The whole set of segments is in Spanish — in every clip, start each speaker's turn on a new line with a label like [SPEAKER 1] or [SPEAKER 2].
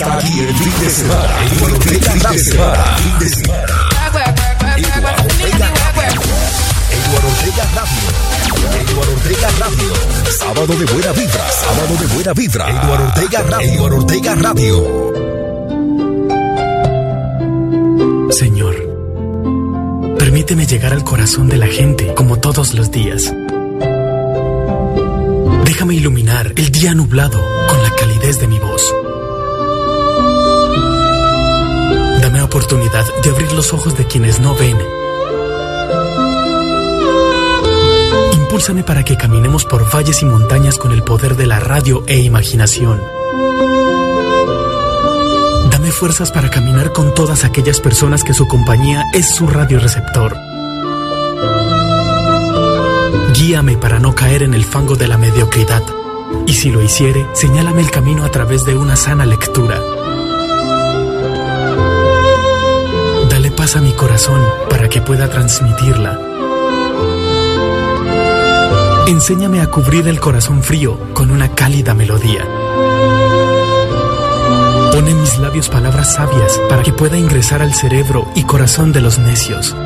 [SPEAKER 1] está aquí el fin de semana. Ortega fin de semana. Fin de semana. Eduardo Ortega Radio. Eduardo Ortega Radio. Eduardo Ortega Radio. Sábado de buena vibra. Sábado de buena vibra. Eduardo Ortega Radio. Eduardo Ortega Radio.
[SPEAKER 2] Señor, permíteme llegar al corazón de la gente como todos los días. Déjame iluminar el día nublado con la calidez de mi voz. Dame oportunidad de abrir los ojos de quienes no ven. Impúlsame para que caminemos por valles y montañas con el poder de la radio e imaginación. Dame fuerzas para caminar con todas aquellas personas que su compañía es su radioreceptor. Guíame para no caer en el fango de la mediocridad. Y si lo hiciere, señálame el camino a través de una sana lectura. A mi corazón para que pueda transmitirla. Enséñame a cubrir el corazón frío con una cálida melodía. Pon en mis labios palabras sabias para que pueda ingresar al cerebro y corazón de los necios.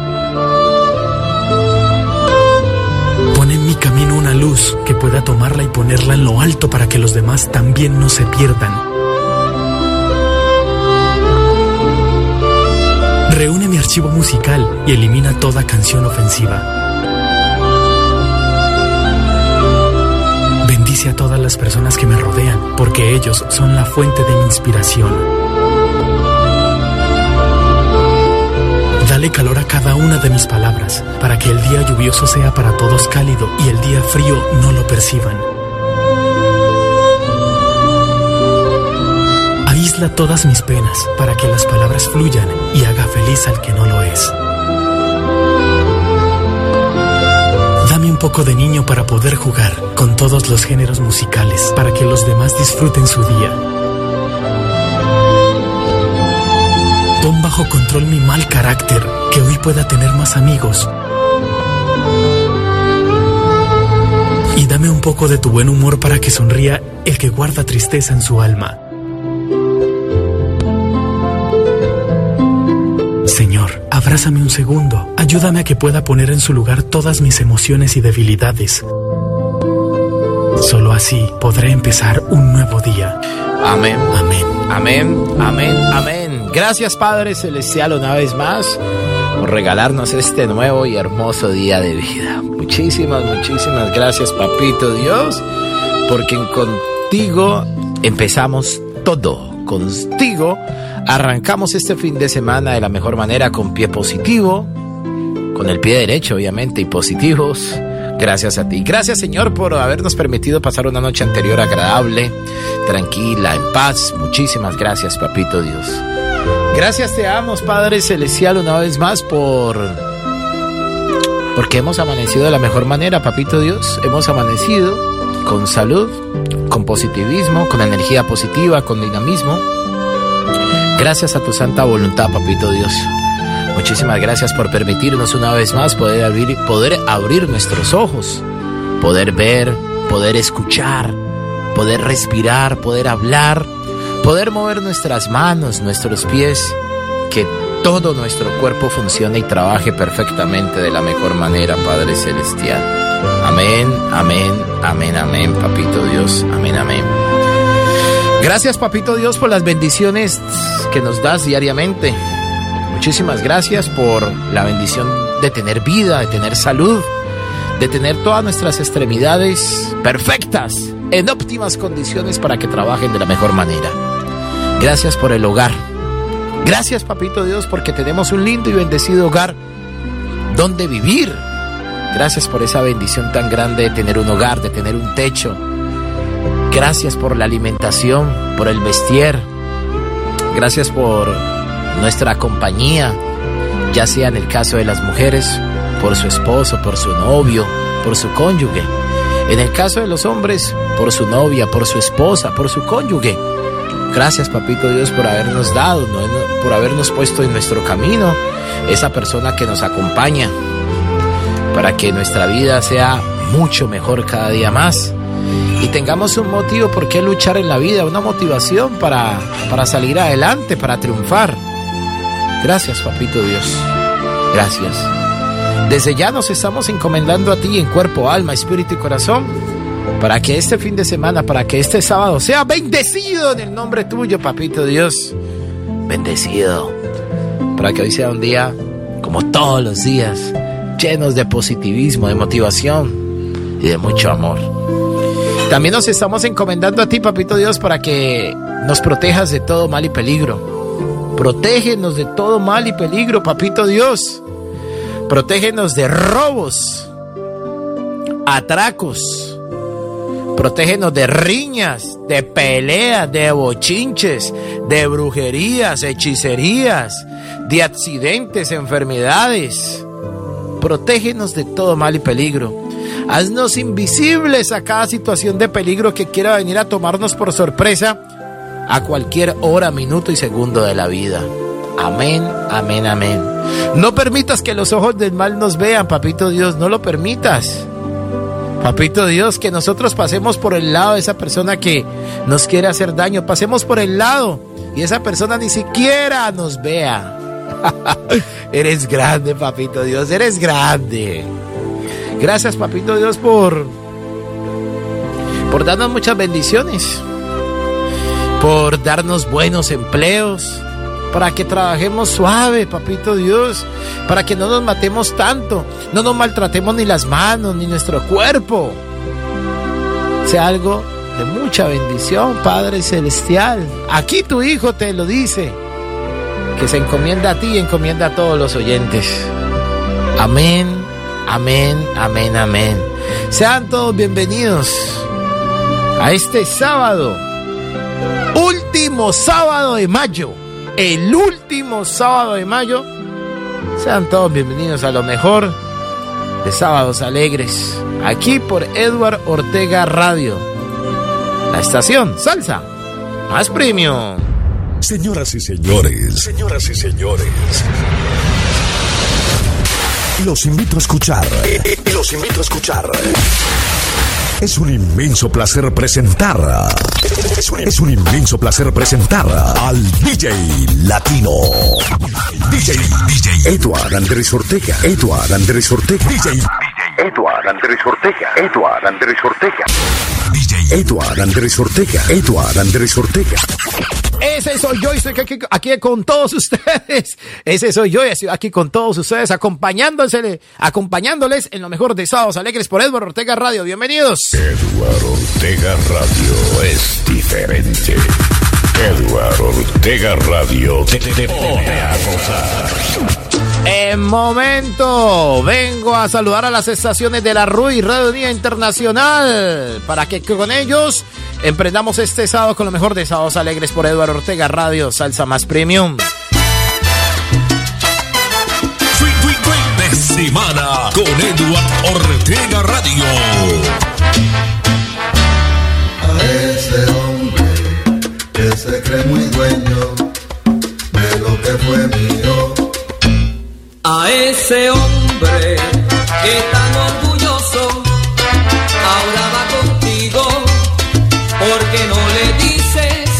[SPEAKER 2] Pon en mi camino una luz que pueda tomarla y ponerla en lo alto para que los demás también no se pierdan. Archivo musical y elimina toda canción ofensiva. Bendice a todas las personas que me rodean, porque ellos son la fuente de mi inspiración. Dale calor a cada una de mis palabras, para que el día lluvioso sea para todos cálido y el día frío no lo perciban. Aísla todas mis penas, para que las palabras fluyan y haga feliz al que no lo es. Dame un poco de niño para poder jugar con todos los géneros musicales, para que los demás disfruten su día. Pon bajo control mi mal carácter, que hoy pueda tener más amigos. Y dame un poco de tu buen humor para que sonría el que guarda tristeza en su alma. Abrázame un segundo. Ayúdame a que pueda poner en su lugar todas mis emociones y debilidades. Solo así podré empezar un nuevo día.
[SPEAKER 3] Amén.
[SPEAKER 2] Amén.
[SPEAKER 3] Amén, amén, amén. Gracias Padre Celestial una vez más por regalarnos este nuevo y hermoso día de vida. Muchísimas, muchísimas gracias Papito Dios, porque contigo empezamos todo. Contigo arrancamos este fin de semana de la mejor manera con pie positivo, con el pie derecho obviamente y positivos. Gracias a ti. Gracias Señor por habernos permitido pasar una noche anterior agradable, tranquila, en paz. Muchísimas gracias, Papito Dios. Gracias te amo, Padre Celestial, una vez más por... Porque hemos amanecido de la mejor manera, Papito Dios. Hemos amanecido con salud, con positivismo, con energía positiva, con dinamismo. Gracias a tu santa voluntad, Papito Dios. Muchísimas gracias por permitirnos una vez más poder abrir, poder abrir nuestros ojos, poder ver, poder escuchar, poder respirar, poder hablar, poder mover nuestras manos, nuestros pies, que todo nuestro cuerpo funcione y trabaje perfectamente de la mejor manera, Padre Celestial. Amén, amén, amén, amén, Papito Dios, amén, amén. Gracias, Papito Dios, por las bendiciones que nos das diariamente. Muchísimas gracias por la bendición de tener vida, de tener salud, de tener todas nuestras extremidades perfectas, en óptimas condiciones para que trabajen de la mejor manera. Gracias por el hogar. Gracias, Papito Dios, porque tenemos un lindo y bendecido hogar donde vivir. Gracias por esa bendición tan grande de tener un hogar, de tener un techo. Gracias por la alimentación, por el vestir. Gracias por nuestra compañía, ya sea en el caso de las mujeres, por su esposo, por su novio, por su cónyuge. En el caso de los hombres, por su novia, por su esposa, por su cónyuge. Gracias, Papito Dios, por habernos dado, por habernos puesto en nuestro camino esa persona que nos acompaña para que nuestra vida sea mucho mejor cada día más y tengamos un motivo por qué luchar en la vida, una motivación para, para salir adelante, para triunfar. Gracias, Papito Dios. Gracias. Desde ya nos estamos encomendando a ti en cuerpo, alma, espíritu y corazón para que este fin de semana, para que este sábado sea bendecido en el nombre tuyo, Papito Dios. Bendecido. Para que hoy sea un día, como todos los días, llenos de positivismo, de motivación y de mucho amor. También nos estamos encomendando a ti, Papito Dios, para que nos protejas de todo mal y peligro. Protégenos de todo mal y peligro, Papito Dios. Protégenos de robos, atracos, Protégenos de riñas, de peleas, de bochinches, de brujerías, hechicerías, de accidentes, enfermedades. Protégenos de todo mal y peligro. Haznos invisibles a cada situación de peligro que quiera venir a tomarnos por sorpresa a cualquier hora, minuto y segundo de la vida. Amén, amén, amén. No permitas que los ojos del mal nos vean, papito Dios, no lo permitas. Papito Dios, que nosotros pasemos por el lado de esa persona que nos quiere hacer daño, pasemos por el lado y esa persona ni siquiera nos vea. eres grande, Papito Dios, eres grande. Gracias, Papito Dios, por, por darnos muchas bendiciones, por darnos buenos empleos, para que trabajemos suave, papito Dios, para que no nos matemos tanto, no nos maltratemos ni las manos, ni nuestro cuerpo. Sea algo de mucha bendición, Padre Celestial. Aquí tu Hijo te lo dice, que se encomienda a ti y encomienda a todos los oyentes. Amén, amén, amén, amén. Sean todos bienvenidos a este sábado, último sábado de mayo el último sábado de mayo. Sean todos bienvenidos a lo mejor de Sábados Alegres, aquí por Edward Ortega Radio. La estación Salsa, más premium.
[SPEAKER 1] Señoras y señores, señoras y señores. Los invito a escuchar. Los invito a escuchar. Es un inmenso placer presentar. Es un, inmenso placer presentar al DJ Latino. DJ, DJ Eduard Andrés Ortega. Eduard Andrés Ortega. DJ Eduard Andrés Ortega. Eduard Andrés Ortega. DJ Eduard Andrés Ortega. Eduard Andrés Ortega.
[SPEAKER 3] Ese soy yo y estoy aquí, aquí, con todos ustedes. Ese soy yo y estoy aquí con todos ustedes acompañándoles, acompañándoles en lo mejor de Sábados Alegres por Eduardo Ortega Radio. Bienvenidos.
[SPEAKER 1] Eduardo Ortega Radio es diferente. Eduardo Ortega Radio te, te, pone a gozar.
[SPEAKER 3] En momento, vengo a saludar a las estaciones de la RUI Radio Día Internacional para que con ellos emprendamos este sábado con lo mejor de Sábados Alegres por Eduardo Ortega Radio, Salsa Más Premium.
[SPEAKER 1] de semana con Eduardo Ortega Radio.
[SPEAKER 4] A ese hombre que se cree muy dueño de lo que fue mío
[SPEAKER 5] a ese hombre que tan orgulloso ahora va contigo, porque no le dices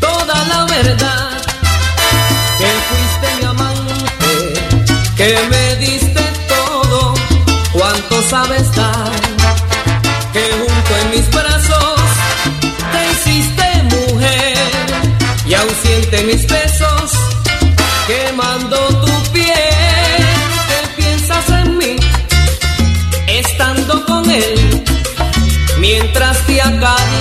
[SPEAKER 5] toda la verdad, que fuiste mi amante, que me diste todo cuanto sabes dar, que junto en mis brazos te hiciste mujer y aún siente mis besos quemando mientras te acaricia,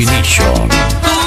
[SPEAKER 1] definition.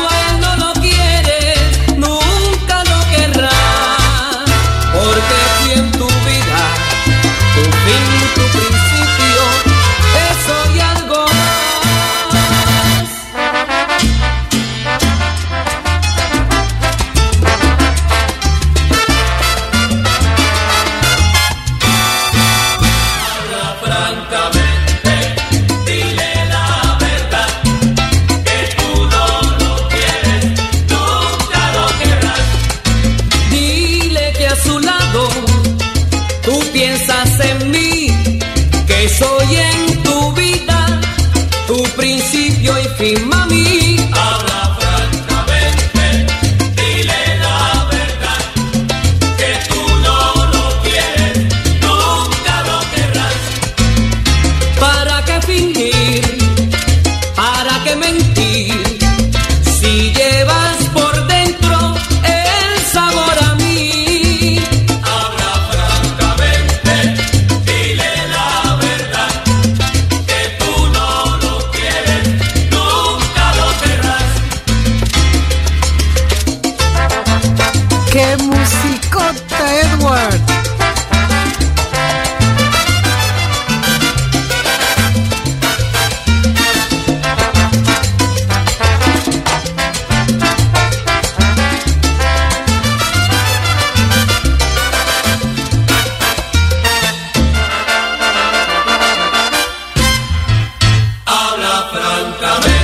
[SPEAKER 6] Habla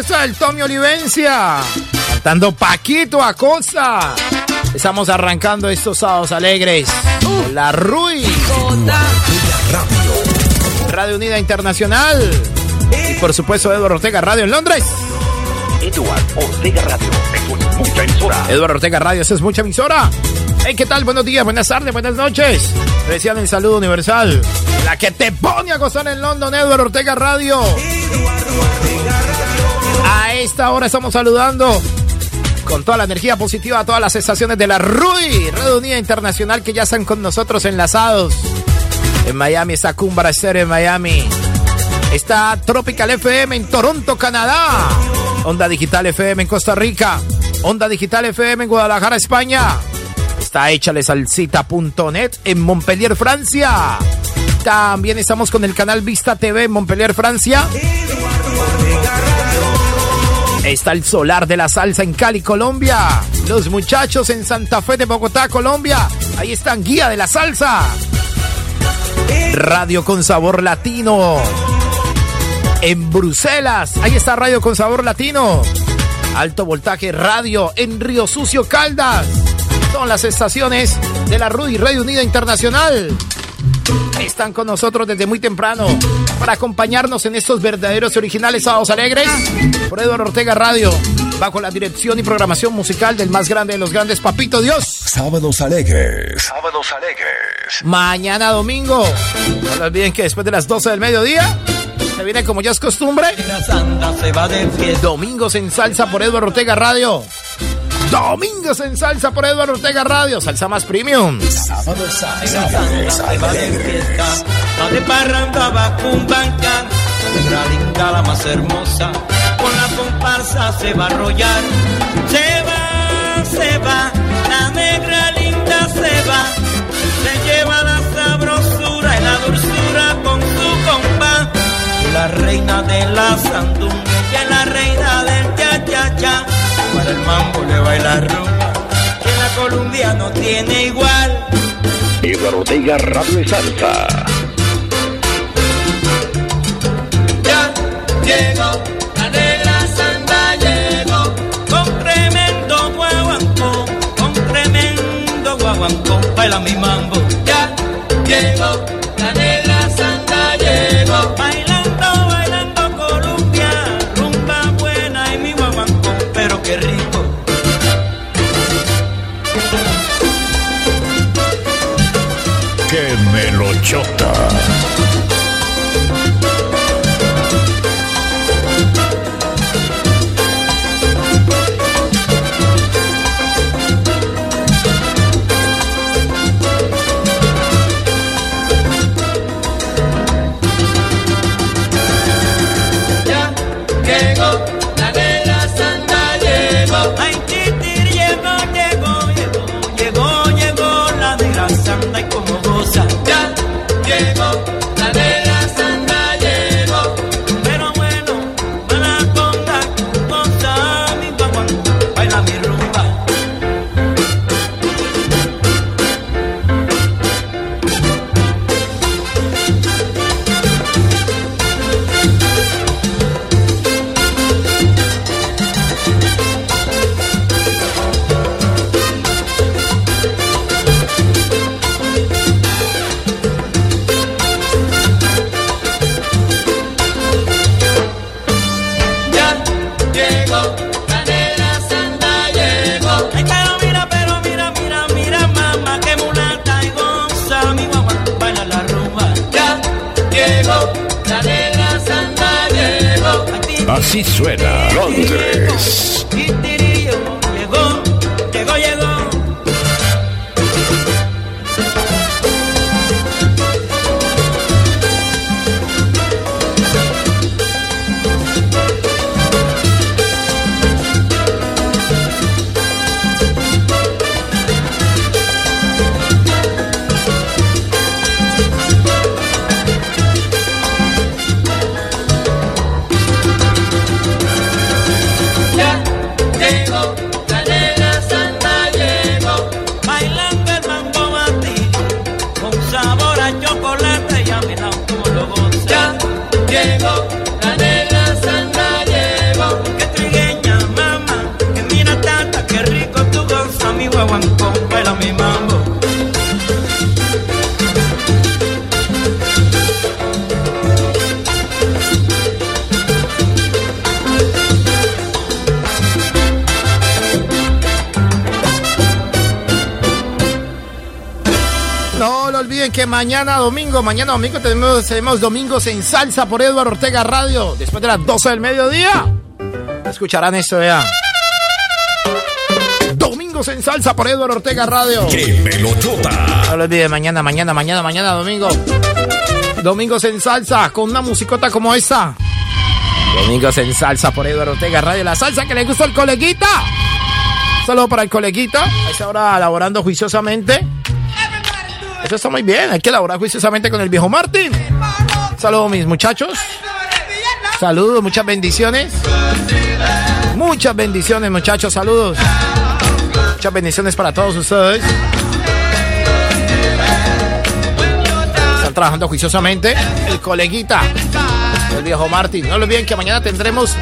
[SPEAKER 3] Orquesta del Tommy Olivencia. Cantando Paquito Acosta. Estamos arrancando estos sábados alegres. Con la Rui. Radio Unida Internacional. Y por supuesto Eduardo Ortega Radio en Londres.
[SPEAKER 7] Edward Ortega Radio. Es mucha emisora.
[SPEAKER 3] Eduardo Ortega Radio, es mucha emisora. Hey, ¿qué tal? Buenos días, buenas tardes, buenas noches. Decían el saludo universal. La que te pone a gozar en London, Eduardo Ortega Radio. A esta hora estamos saludando con toda la energía positiva a todas las estaciones de la RUI, Radio Unida Internacional, que ya están con nosotros enlazados. En Miami está Cumbra en Miami. Está Tropical FM en Toronto, Canadá. Onda Digital FM en Costa Rica. Onda Digital FM en Guadalajara, España. Está échalesalcita.net en Montpellier, Francia. También estamos con el canal Vista TV en Montpellier, Francia. Está el Solar de la Salsa en Cali, Colombia. Los muchachos en Santa Fe de Bogotá, Colombia. Ahí están Guía de la Salsa. Radio con sabor latino. En Bruselas. Ahí está Radio con sabor latino. Alto voltaje radio en Río Sucio, Caldas. Son las estaciones de la RUI Radio Unida Internacional. Están con nosotros desde muy temprano para acompañarnos en estos verdaderos y originales sábados alegres por Eduardo Ortega Radio, bajo la dirección y programación musical del más grande de los grandes, Papito Dios.
[SPEAKER 7] Sábados alegres. Sábados alegres.
[SPEAKER 3] Mañana domingo. No olviden que después de las 12 del mediodía se viene como ya es costumbre.
[SPEAKER 6] La santa se va de.
[SPEAKER 3] Domingos en salsa por Eduardo Ortega Radio. Domingos en salsa por Eduardo Ortega Radio. Salsa más premium.
[SPEAKER 6] Santa se va de fiesta. Va de parranda, va con banca. La negra linda, la más hermosa. Con la comparsa se va a arrollar. Se va, se va. La negra linda se va. Se lleva la sabrosura y la dulzura con su compás. La reina de la sandunga y la reina del cha cha cha. El mambo le baila rumba. Que la Colombia no tiene igual.
[SPEAKER 7] Eduardo Ortega Radio y Salsa.
[SPEAKER 6] Ya llegó la negra santa llegó con tremendo guaguancó, con tremendo guaguancó, baila mi mambo. Ya llegó
[SPEAKER 7] melochota!
[SPEAKER 6] Así suena Londres.
[SPEAKER 3] Mañana domingo, mañana domingo tenemos, tenemos Domingos en Salsa por Eduardo Ortega Radio. Después de las 12 del mediodía. Escucharán esto ya. Domingos en Salsa por Eduardo Ortega Radio.
[SPEAKER 6] ¡Qué melotota!
[SPEAKER 3] No lo olviden mañana, mañana, mañana, mañana domingo. Domingos en Salsa con una musicota como esta. Domingos en Salsa por Eduardo Ortega Radio. La salsa que le gustó al coleguita. Saludo para el coleguita. A hora laborando juiciosamente. Eso está muy bien, hay que elaborar juiciosamente con el viejo Martín. Saludos mis muchachos. Saludos, muchas bendiciones. Muchas bendiciones muchachos, saludos. Muchas bendiciones para todos ustedes. Están trabajando juiciosamente. El coleguita, el viejo Martín. No olviden que mañana tendremos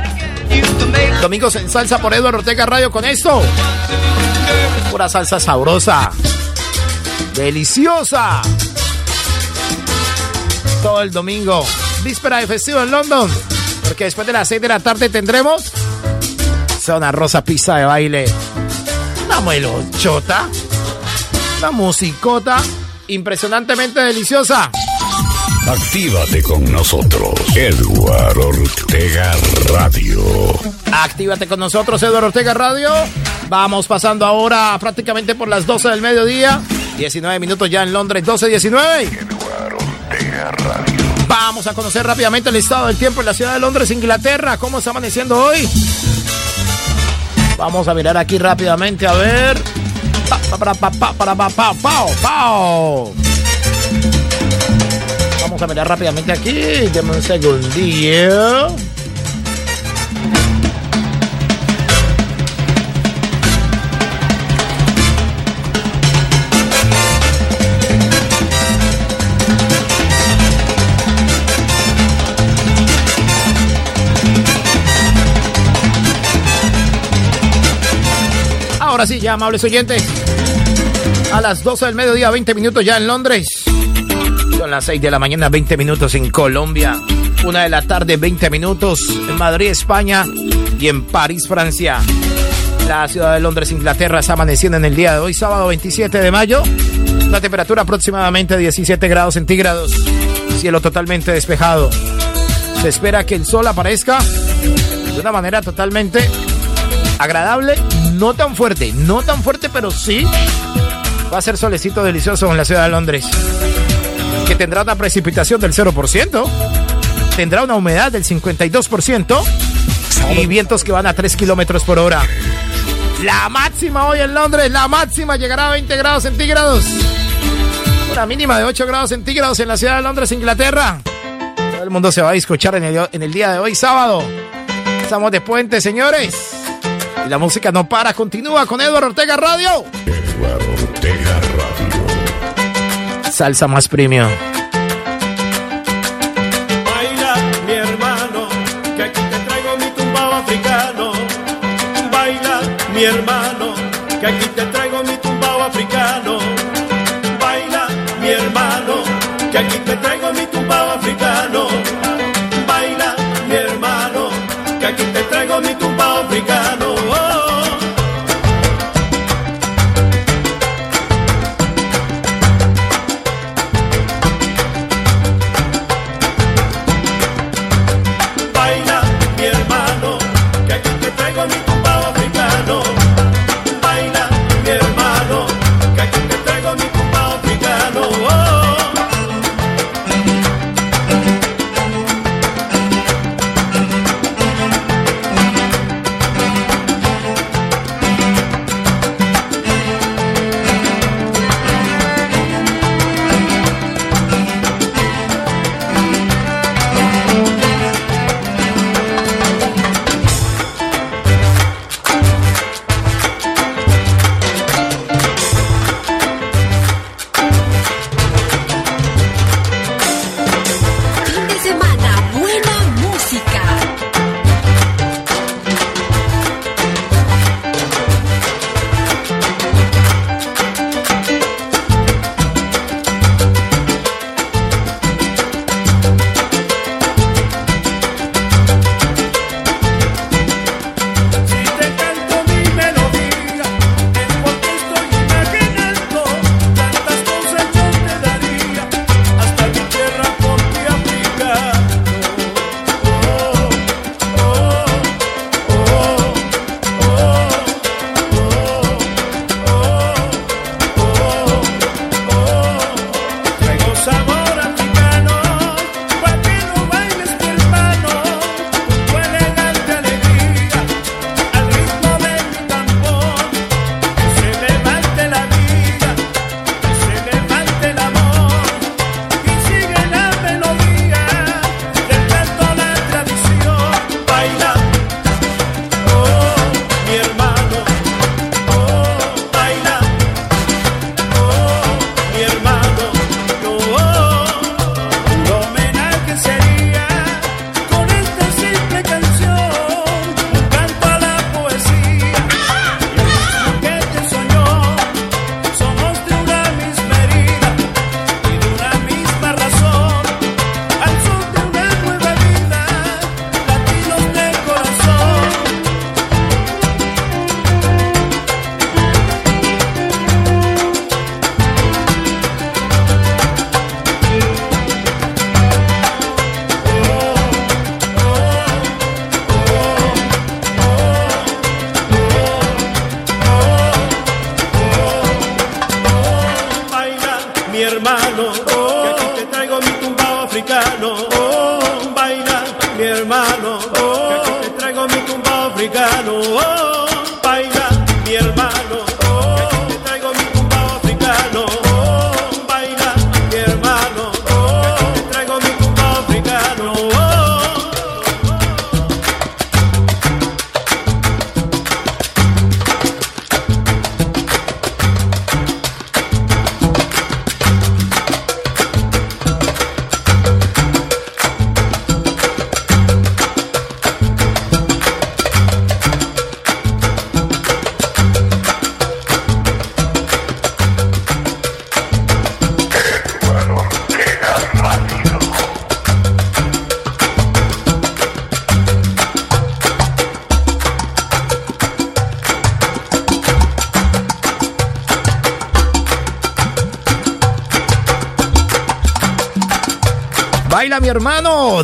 [SPEAKER 3] Domingos en Salsa por Eduardo Ortega Radio con esto. Pura salsa sabrosa deliciosa. Todo el domingo, víspera de festivo en London, porque después de las 6 de la tarde tendremos Zona Rosa Pista de Baile. Una melochota, una musicota impresionantemente deliciosa.
[SPEAKER 6] Actívate con nosotros, Edward Ortega Radio.
[SPEAKER 3] Actívate con nosotros, Eduardo Ortega Radio. Vamos pasando ahora prácticamente por las 12 del mediodía. 19 minutos ya en Londres, 12-19. Vamos a conocer rápidamente el estado del tiempo en la ciudad de Londres, Inglaterra. ¿Cómo está amaneciendo hoy? Vamos a mirar aquí rápidamente a ver. Vamos a mirar rápidamente aquí. Deme un segundillo. Ahora sí, ya amables oyentes. A las 12 del mediodía, 20 minutos ya en Londres. Son las 6 de la mañana, 20 minutos en Colombia. Una de la tarde, 20 minutos en Madrid, España. Y en París, Francia. La ciudad de Londres, Inglaterra, está amaneciendo en el día de hoy, sábado 27 de mayo. La temperatura aproximadamente 17 grados centígrados. Cielo totalmente despejado. Se espera que el sol aparezca de una manera totalmente agradable, no tan fuerte, no tan fuerte, pero sí va a ser solecito delicioso en la ciudad de Londres. Que tendrá una precipitación del 0%, tendrá una humedad del 52% y vientos que van a 3 kilómetros por hora. La máxima hoy en Londres, la máxima llegará a 20 grados centígrados. Una mínima de 8 grados centígrados en la ciudad de Londres, Inglaterra. Todo el mundo se va a escuchar en el, en el día de hoy, sábado. Estamos de puente, señores. Y la música no para, continúa con Eduardo Ortega Radio.
[SPEAKER 6] Eduardo Ortega Radio.
[SPEAKER 3] Salsa más premium.
[SPEAKER 8] Baila, mi hermano, que aquí te traigo mi tumbao africano. Baila, mi hermano, que aquí te traigo mi tumbao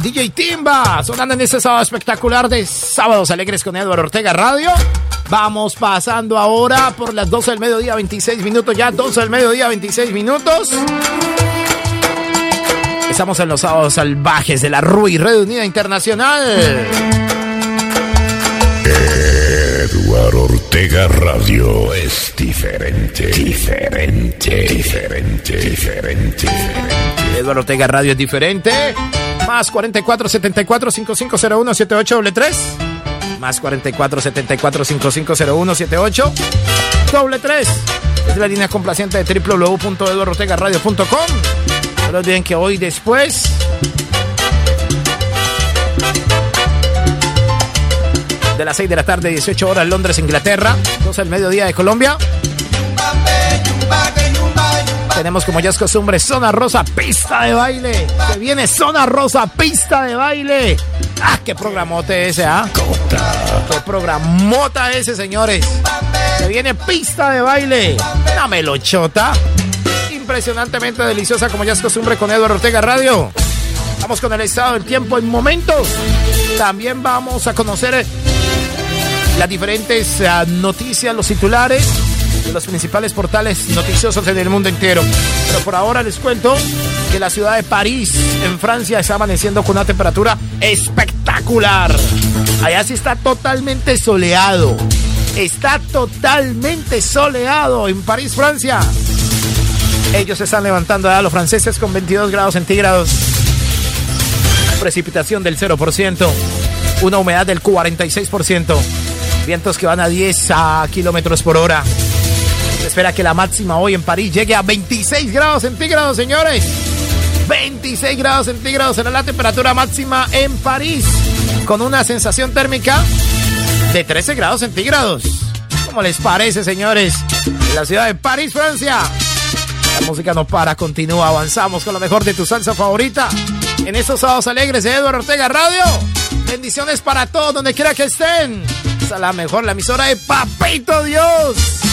[SPEAKER 3] DJ Timba, sonando en este sábado espectacular de Sábados Alegres con Eduardo Ortega Radio. Vamos pasando ahora por las 12 del mediodía, 26 minutos ya, 12 del mediodía, 26 minutos. Estamos en los sábados salvajes de la RUI, Red Unida Internacional.
[SPEAKER 1] Eduardo Ortega Radio es diferente, diferente, diferente, diferente.
[SPEAKER 3] Eduardo Ortega Radio es diferente. Más 44 74 5501 78 doble 3. Más 44 74 5501 78 doble 3. Es la línea complaciente de www.eduardortegaradio.com. No olviden que hoy después de las 6 de la tarde, 18 horas, Londres, Inglaterra, 12 del mediodía de Colombia. Tenemos como ya es costumbre Zona Rosa, pista de baile. Que viene Zona Rosa, pista de baile. Ah, qué programote ese, ¿ah? Qué programota ese, señores. Que viene pista de baile. Una melochota. Impresionantemente deliciosa como ya es costumbre con Eduardo Ortega Radio. Vamos con el estado del tiempo en momentos. También vamos a conocer las diferentes uh, noticias, los titulares de los principales portales noticiosos en el mundo entero. Pero por ahora les cuento que la ciudad de París, en Francia, está amaneciendo con una temperatura espectacular. Allá sí está totalmente soleado. Está totalmente soleado en París, Francia. Ellos se están levantando a los franceses con 22 grados centígrados. Precipitación del 0%. Una humedad del 46%. Vientos que van a 10 a kilómetros por hora. Espera que la máxima hoy en París llegue a 26 grados centígrados, señores. 26 grados centígrados será la temperatura máxima en París. Con una sensación térmica de 13 grados centígrados. ¿Cómo les parece, señores? En la ciudad de París, Francia. La música no para, continúa. Avanzamos con lo mejor de tu salsa favorita. En estos sábados alegres de Eduardo Ortega Radio. Bendiciones para todos, donde quiera que estén. A la mejor, la emisora de Papito Dios.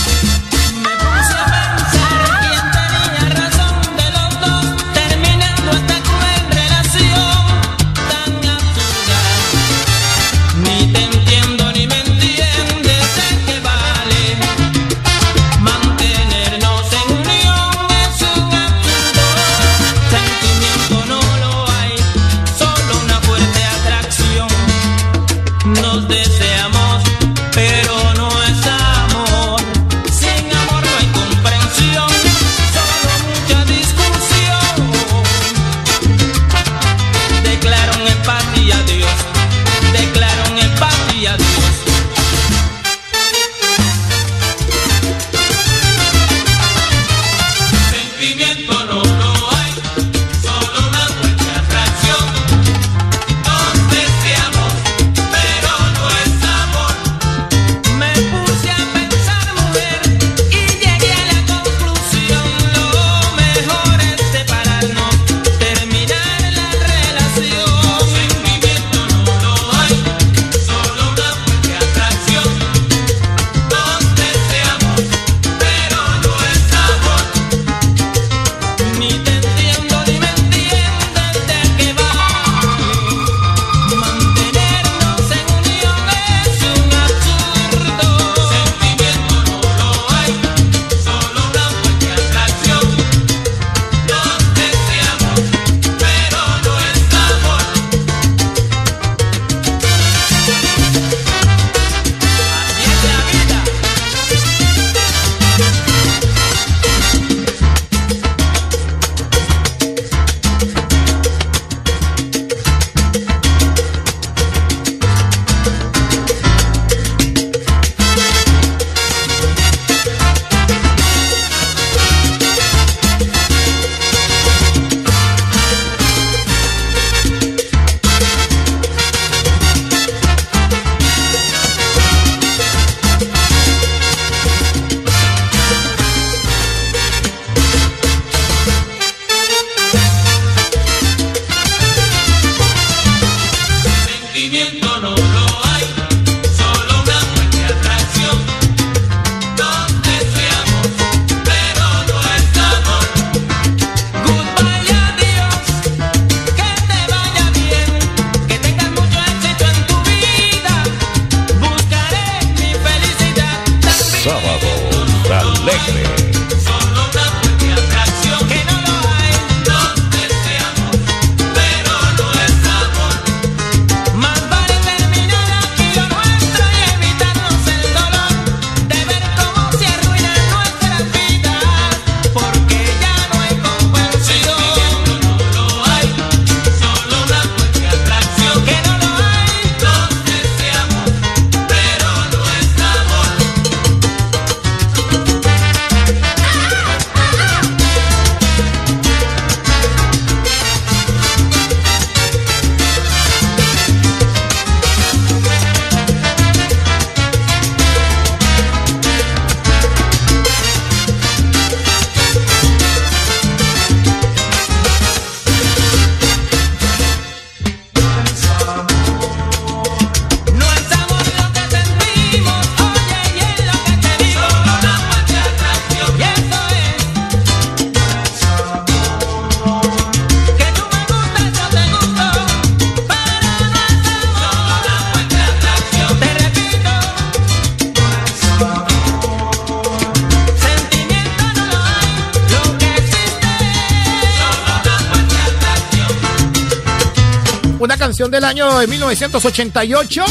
[SPEAKER 3] Del año de 1988,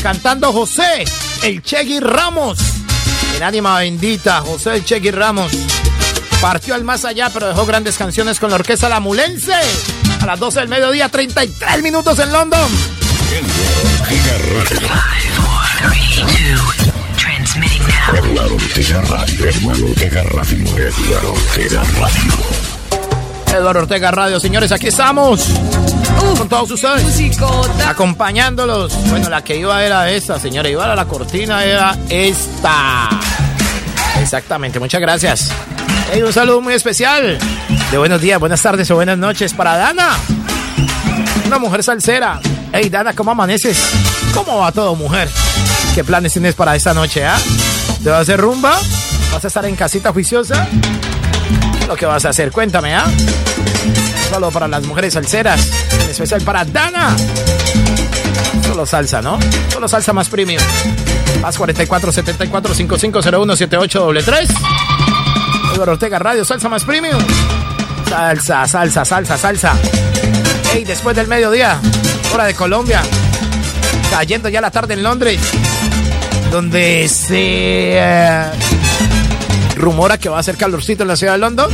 [SPEAKER 3] cantando José, el Chegui Ramos. En ánima bendita, José el Chegui Ramos. Partió al más allá, pero dejó grandes canciones con la orquesta La Mulense. A las 12 del mediodía, 33 minutos en London.
[SPEAKER 1] Radio.
[SPEAKER 3] Eduardo Ortega Radio. Señores, aquí estamos con todos ustedes. Acompañándolos. Bueno, la que iba era esta, señora. Iba a la cortina, era esta. Exactamente, muchas gracias. Hey, un saludo muy especial. De buenos días, buenas tardes o buenas noches para Dana. Una mujer salsera. Hey, Dana, ¿cómo amaneces? ¿Cómo va todo, mujer? ¿Qué planes tienes para esta noche, ah? ¿Te vas a hacer rumba? ¿Vas a estar en casita juiciosa? Lo que vas a hacer, cuéntame, ¿ah? Solo para las mujeres salseras. En especial para Dana. Solo salsa, ¿no? Solo salsa más premium. Más 44 74 5501 78 3 Eduardo Ortega Radio, salsa más premium. Salsa, salsa, salsa, salsa. Hey, después del mediodía, hora de Colombia. Cayendo ya la tarde en Londres. Donde se eh, rumora que va a ser calorcito en la ciudad de London.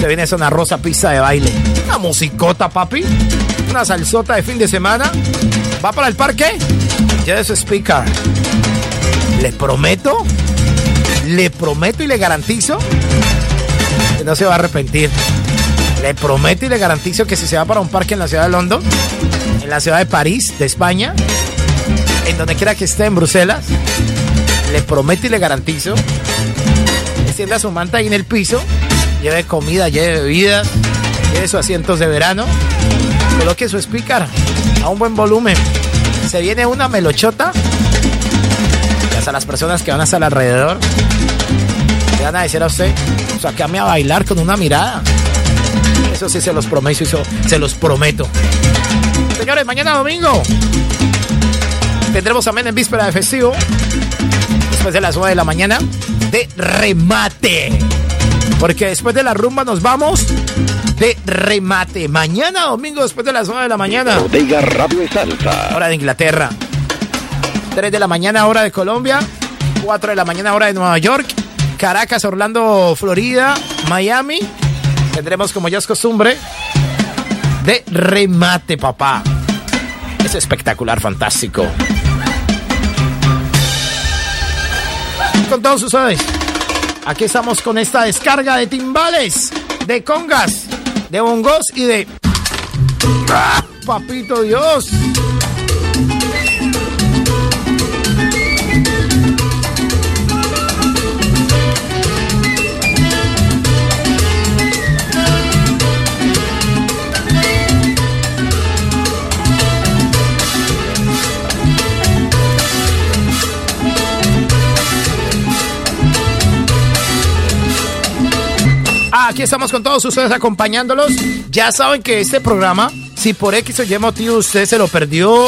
[SPEAKER 3] Se viene esa una rosa pista de baile. Una musicota, papi. Una salsota de fin de semana. ¿Va para el parque? Ya es speaker. Le prometo, le prometo y le garantizo que no se va a arrepentir. Le prometo y le garantizo que si se va para un parque en la ciudad de London, en la ciudad de París, de España, en donde quiera que esté en Bruselas, le prometo y le garantizo, extienda su manta ahí en el piso lleve comida, lleve bebidas, lleve sus asientos de verano, coloque su speaker a un buen volumen. Se viene una melochota, y hasta las personas que van a estar alrededor le van a decir a usted, sacame a bailar con una mirada. Eso sí se los prometo, eso se los prometo. Señores, mañana domingo tendremos amén en víspera de festivo. Después de las 9 de la mañana de remate. Porque después de la rumba nos vamos de remate. Mañana domingo después de las 9 de la mañana.
[SPEAKER 1] Bodega Radio Salsa.
[SPEAKER 3] Hora de Inglaterra. 3 de la mañana hora de Colombia. 4 de la mañana hora de Nueva York. Caracas, Orlando, Florida, Miami. Tendremos como ya es costumbre de remate, papá. Es espectacular, fantástico. Con todos ustedes. Aquí estamos con esta descarga de timbales, de congas, de bongos y de... ¡Ah, papito Dios! Aquí estamos con todos ustedes acompañándolos. Ya saben que este programa, si por X o Y motivo usted se lo perdió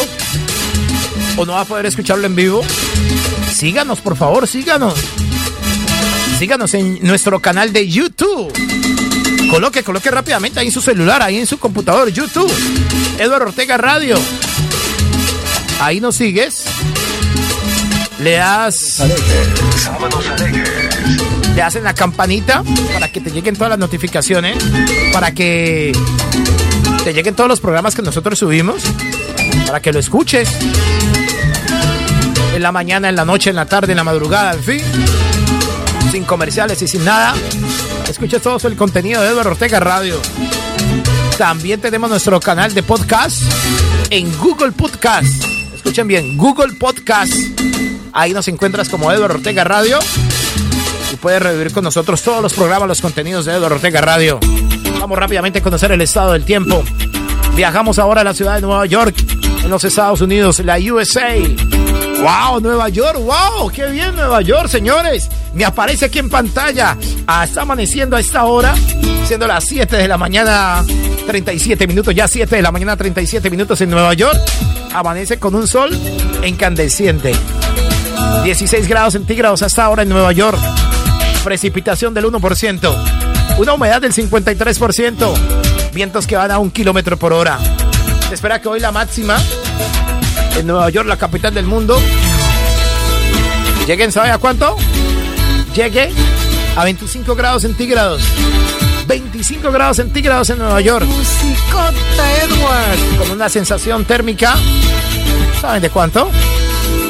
[SPEAKER 3] o no va a poder escucharlo en vivo, síganos, por favor, síganos. Síganos en nuestro canal de YouTube. Coloque, coloque rápidamente ahí en su celular, ahí en su computador, YouTube. Eduardo Ortega Radio. Ahí nos sigues. Le das le hacen la campanita para que te lleguen todas las notificaciones, para que te lleguen todos los programas que nosotros subimos, para que lo escuches en la mañana, en la noche, en la tarde, en la madrugada, en fin, sin comerciales y sin nada. Escuches todo el contenido de Eduardo Ortega Radio. También tenemos nuestro canal de podcast en Google Podcast. Escuchen bien, Google Podcast. Ahí nos encuentras como Eduardo Ortega Radio y puedes revivir con nosotros todos los programas, los contenidos de Eduardo Radio. Vamos rápidamente a conocer el estado del tiempo. Viajamos ahora a la ciudad de Nueva York, en los Estados Unidos, la USA. ¡Wow! Nueva York, wow, qué bien Nueva York, señores. Me aparece aquí en pantalla. Ah, está amaneciendo a esta hora, siendo las 7 de la mañana, 37 minutos, ya 7 de la mañana, 37 minutos en Nueva York. Amanece con un sol incandescente. 16 grados centígrados hasta ahora en Nueva York. Precipitación del 1%. Una humedad del 53%. Vientos que van a un kilómetro por hora. Se espera que hoy la máxima en Nueva York, la capital del mundo, lleguen, ¿sabe a cuánto? Llegue a 25 grados centígrados. 25 grados centígrados en Nueva York.
[SPEAKER 9] Musicota Edward.
[SPEAKER 3] Con una sensación térmica. ¿Saben de cuánto?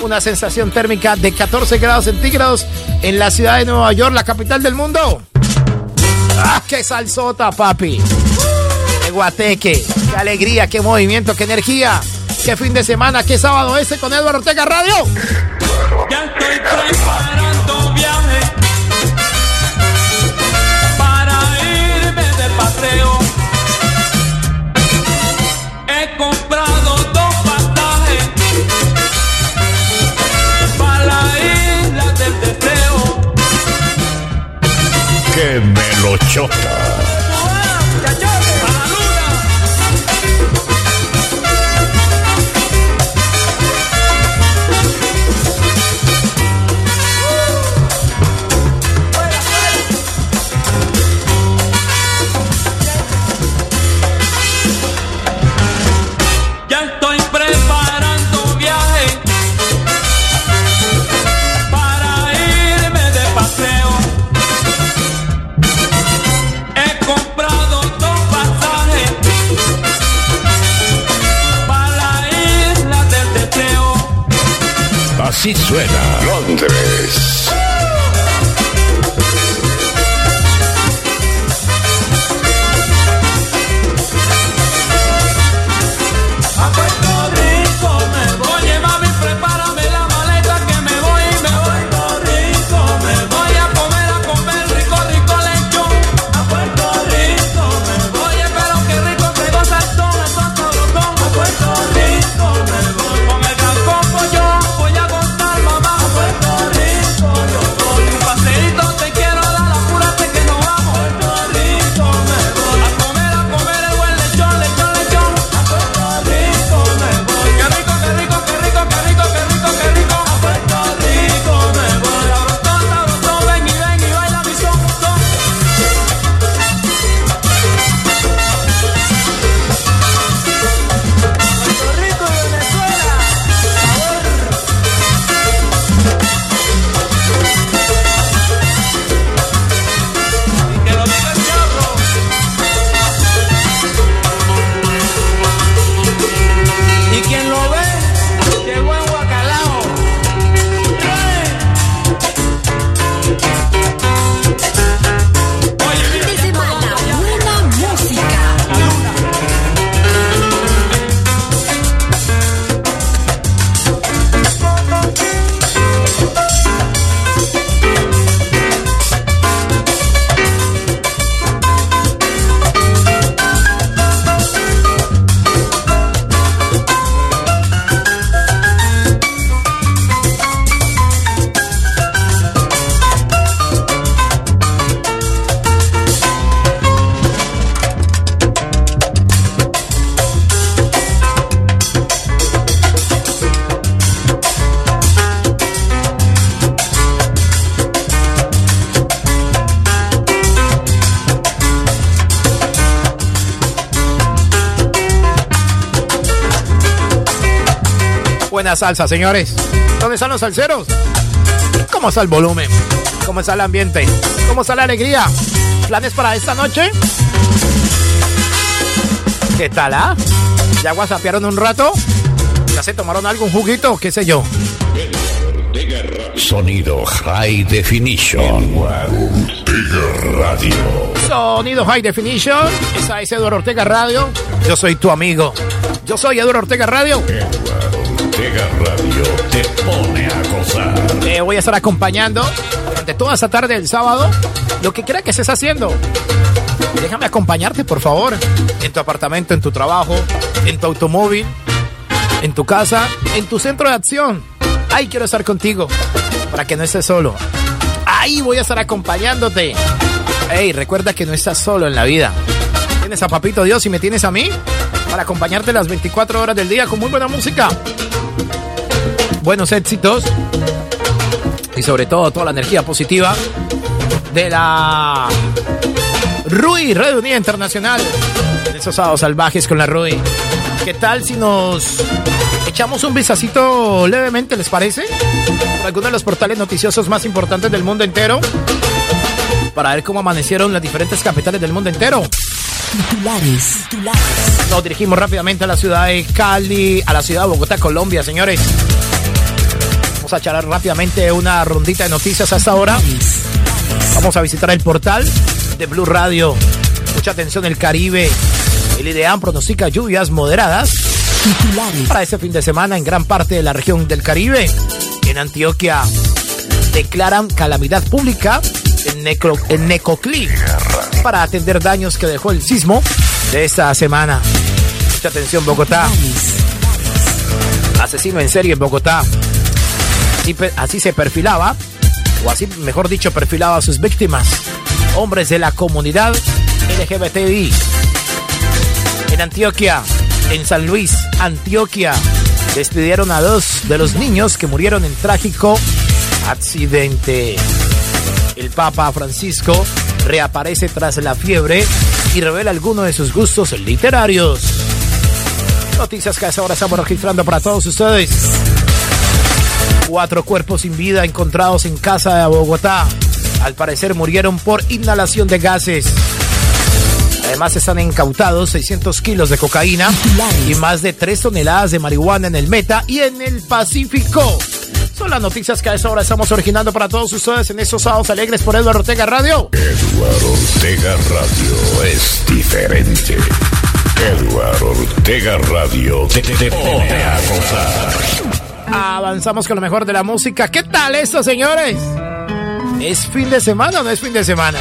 [SPEAKER 3] Una sensación térmica de 14 grados centígrados en la ciudad de Nueva York, la capital del mundo. ¡Ah, qué salsota, papi! ¡Qué guateque! ¡Qué alegría! ¡Qué movimiento! ¡Qué energía! ¿Qué fin de semana? ¿Qué sábado ese con Eduardo Ortega Radio?
[SPEAKER 8] Ya estoy preparando
[SPEAKER 1] melochota! Así suena Londres.
[SPEAKER 10] Buena
[SPEAKER 3] salsa, señores. ¿Dónde están los salseros? ¿Cómo está el volumen? ¿Cómo está el ambiente? ¿Cómo está la alegría? ¿Planes para esta noche? ¿Qué tal, ah? ¿Ya whatsappearon un rato? ¿Ya se tomaron algún juguito? ¿Qué sé yo?
[SPEAKER 1] Sonido High Definition. Radio.
[SPEAKER 3] Sonido High Definition. Esa es Eduardo Ortega Radio. Yo soy tu amigo. Yo soy Eduardo Ortega Radio.
[SPEAKER 1] Radio te pone a gozar.
[SPEAKER 3] Te voy a estar acompañando durante toda esta tarde del sábado. Lo que quiera que estés haciendo. Déjame acompañarte, por favor. En tu apartamento, en tu trabajo, en tu automóvil, en tu casa, en tu centro de acción. Ahí quiero estar contigo para que no estés solo. Ahí voy a estar acompañándote. Hey, recuerda que no estás solo en la vida. Tienes a Papito Dios y me tienes a mí para acompañarte las 24 horas del día con muy buena música. Buenos éxitos y sobre todo toda la energía positiva de la Rui, Red Unida Internacional. De esos sábados salvajes con la Rui. ¿Qué tal si nos echamos un vistacito levemente, les parece? Por alguno de los portales noticiosos más importantes del mundo entero. Para ver cómo amanecieron las diferentes capitales del mundo entero.
[SPEAKER 10] Titulares, titulares.
[SPEAKER 3] Nos dirigimos rápidamente a la ciudad de Cali, a la ciudad de Bogotá, Colombia, señores. Vamos a echar rápidamente una rondita de noticias hasta ahora. Vamos a visitar el portal de Blue Radio. Mucha atención, el Caribe. El IDEAM pronostica lluvias moderadas
[SPEAKER 10] Titulares.
[SPEAKER 3] para este fin de semana en gran parte de la región del Caribe. En Antioquia declaran calamidad pública en, Necro, en Necoclí para atender daños que dejó el sismo de esta semana. Mucha atención, Bogotá. Asesino en serie en Bogotá. Así, se perfilaba, o así, mejor dicho, perfilaba a sus víctimas. Hombres de la comunidad LGBTI. En Antioquia, en San Luis, Antioquia, despidieron a dos de los niños que murieron en trágico accidente. El Papa Francisco reaparece tras la fiebre y revela algunos de sus gustos literarios. Noticias que a estamos registrando para todos ustedes. Cuatro cuerpos sin vida encontrados en casa de Bogotá. Al parecer murieron por inhalación de gases. Además están incautados 600 kilos de cocaína y más de 3 toneladas de marihuana en el Meta y en el Pacífico. Son las noticias que a esa hora estamos originando para todos ustedes en estos sábados alegres por Eduardo Ortega Radio.
[SPEAKER 6] Eduardo Ortega Radio es diferente. Eduardo Ortega Radio te- te pone a gozar.
[SPEAKER 3] Avanzamos con lo mejor de la música. ¿Qué tal esto, señores? ¿Es fin de semana o no es fin de semana?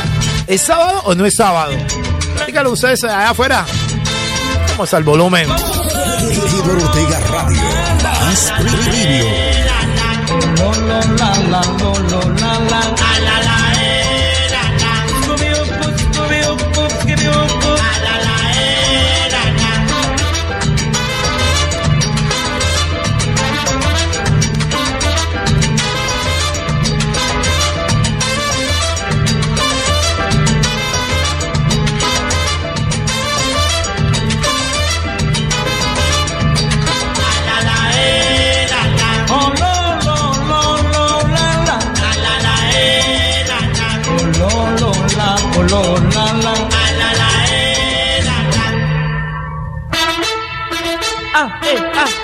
[SPEAKER 3] ¿Es sábado o no es sábado? Díganlo ustedes allá afuera. ¿Cómo está el volumen?
[SPEAKER 6] Eduardo Ortega Radio. Más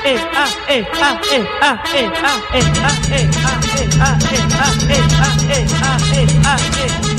[SPEAKER 6] previo. Ortega Radio.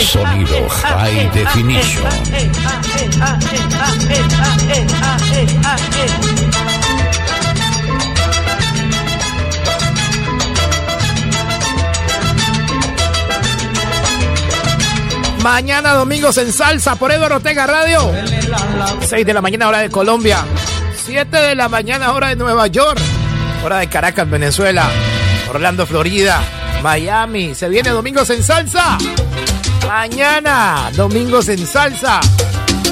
[SPEAKER 6] Sonido High Definition.
[SPEAKER 3] Mañana domingos en salsa por Eduardo Ortega Radio. 6 de la mañana hora de Colombia. 7 de la mañana hora de Nueva York. Hora de Caracas, Venezuela. Orlando, Florida. Miami. Se viene domingos en salsa. Mañana domingos en salsa.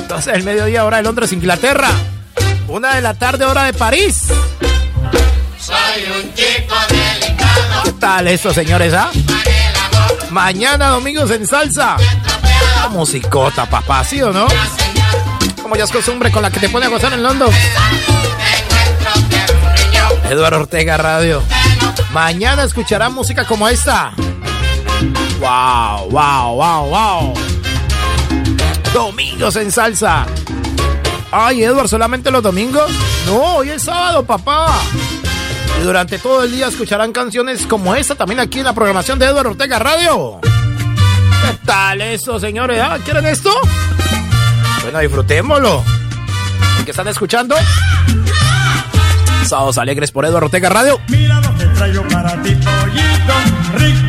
[SPEAKER 3] 12 del mediodía hora de Londres, Inglaterra. 1 de la tarde hora de París.
[SPEAKER 11] Soy un chico delicado.
[SPEAKER 3] ¿Qué tal eso, señores? Ah? Mañana domingos en salsa. Musicota, papá, ¿sí o no? Como ya es costumbre con la que te pone a gozar en London. Eduardo Ortega Radio. Mañana escucharán música como esta. Wow, wow, wow, wow. Domingos en salsa. Ay, Eduardo, ¿solamente los domingos? No, hoy es sábado, papá. Y durante todo el día escucharán canciones como esta también aquí en la programación de Eduardo Ortega Radio. ¿Qué tal eso, señores? Ah, ¿Quieren esto? Bueno, disfrutémoslo. ¿Qué están escuchando? Sábados alegres por Eduardo Ortega Radio.
[SPEAKER 12] Mira lo que traigo para ti, pollito
[SPEAKER 8] rico.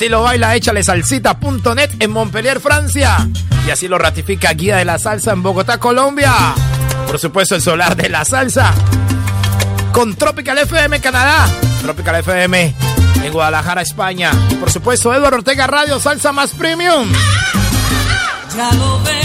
[SPEAKER 3] Así lo baila échale salsita.net en Montpellier, Francia. Y así lo ratifica Guía de la Salsa en Bogotá, Colombia. Por supuesto, el solar de la salsa. Con Tropical FM Canadá. Tropical FM en Guadalajara, España. Por supuesto, Eduardo Ortega Radio, salsa más premium.
[SPEAKER 5] Ya lo.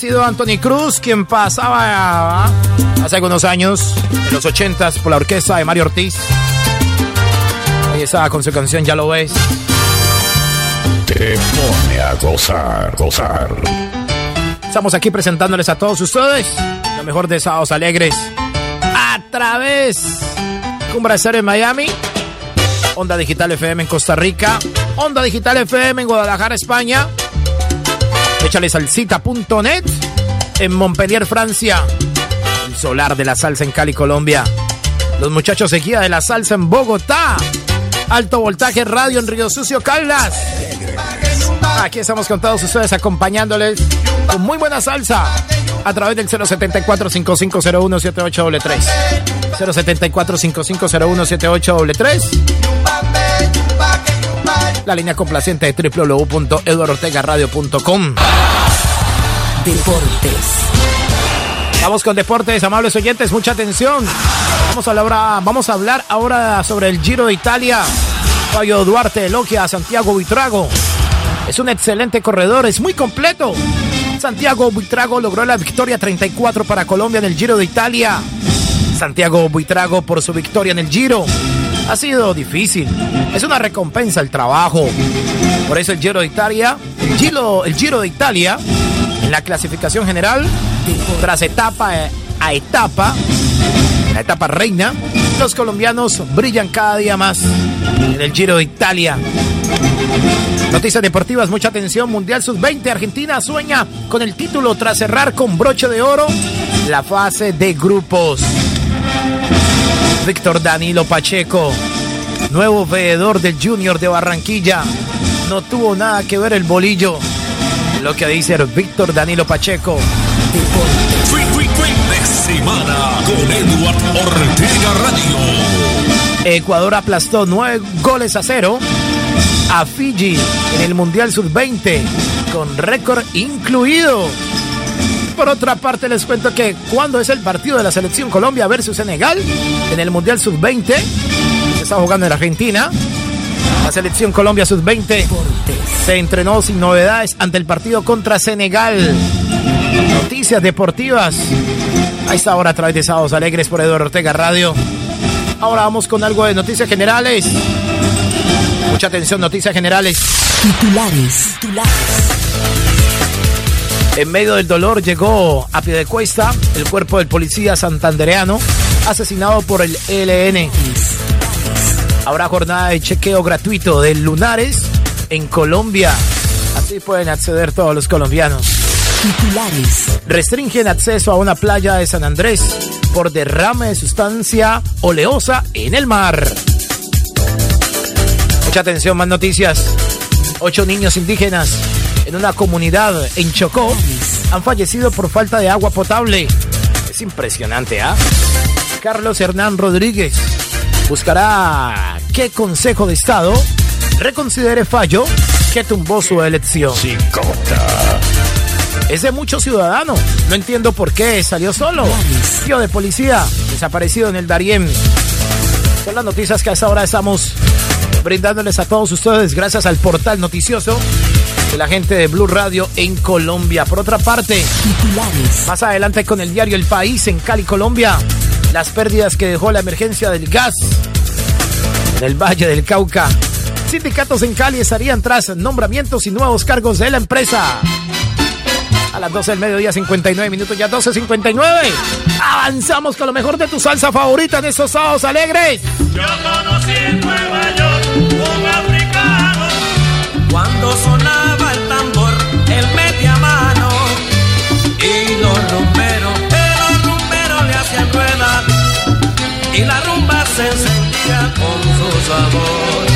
[SPEAKER 3] Fallecido Anthony Cruz, quien pasaba hace algunos años, en los ochentas, por la orquesta de Mario Ortiz. Ahí estaba con su canción Ya lo ves.
[SPEAKER 1] Te pone a gozar, gozar.
[SPEAKER 3] Estamos aquí presentándoles a todos ustedes lo mejor de Sábados Alegres a través Cumbra en Miami, Onda Digital FM en Costa Rica, Onda Digital FM en Guadalajara, España, Échale salsita.net en Montpellier, Francia, el solar de la salsa en Cali, Colombia, los muchachos de de la salsa en Bogotá, Alto Voltaje Radio en Río Sucio, Caldas. Aquí estamos con todos ustedes acompañándoles con muy buena salsa a través del 074 5501 La línea complaciente de www.eduardortegaradio.com
[SPEAKER 10] Deportes.
[SPEAKER 3] Vamos con deportes, amables oyentes, mucha atención. Vamos a, hablar, vamos a hablar ahora sobre el Giro de Italia. Fabio Duarte elogia a Santiago Buitrago. Es un excelente corredor, es muy completo. Santiago Buitrago logró la victoria 34 para Colombia en el Giro de Italia. Santiago Buitrago por su victoria en el Giro. Ha sido difícil. Es una recompensa el trabajo. Por eso el Giro de Italia, el Giro, el Giro de Italia, en la clasificación general, tras etapa a etapa, la etapa reina, los colombianos brillan cada día más en el Giro de Italia. Noticias deportivas, mucha atención. Mundial Sub-20, Argentina sueña con el título tras cerrar con broche de oro la fase de grupos. Víctor Danilo Pacheco, nuevo veedor del Junior de Barranquilla. No tuvo nada que ver el bolillo. Lo que dice Víctor Danilo Pacheco.
[SPEAKER 1] semana con Edward Ortega Radio.
[SPEAKER 3] Ecuador aplastó nueve goles a cero a Fiji en el Mundial Sub-20 con récord incluido. Por otra parte, les cuento que cuando es el partido de la selección Colombia versus Senegal en el Mundial Sub-20, se está jugando en Argentina. La selección Colombia Sub-20 se entrenó sin novedades ante el partido contra Senegal. Noticias deportivas. A esta hora a través de Sábados Alegres por Eduardo Ortega Radio. Ahora vamos con algo de noticias generales. Mucha atención, noticias generales.
[SPEAKER 10] Titulares. Titulares.
[SPEAKER 3] En medio del dolor llegó a pie de cuesta el cuerpo del policía santandereano asesinado por el ELN. Habrá jornada de chequeo gratuito de lunares en Colombia. Así pueden acceder todos los colombianos.
[SPEAKER 10] Titulares.
[SPEAKER 3] Restringen acceso a una playa de San Andrés por derrame de sustancia oleosa en el mar. Mucha atención, más noticias. Ocho niños indígenas en una comunidad en Chocó han fallecido por falta de agua potable. Es impresionante, ¿ah? Carlos Hernán Rodríguez buscará qué Consejo de Estado reconsidere fallo que tumbó su elección. Es de muchos ciudadanos. No entiendo por qué salió solo. Tío de policía desaparecido en el Darién. Son las noticias que a esta hora estamos brindándoles a todos ustedes gracias al portal noticioso de la gente de Blue Radio en Colombia. Por otra parte, más adelante con el diario El País en Cali, Colombia, las pérdidas que dejó la emergencia del gas en el Valle del Cauca. Sindicatos en Cali estarían tras nombramientos y nuevos cargos de la empresa. A las 12 del mediodía, 59 minutos, ya 12.59. Avanzamos con lo mejor de tu salsa favorita en estos sábados alegres.
[SPEAKER 13] Yo conocí en Nueva York un africano cuando sonaba y la rumba se encendía con su sabor.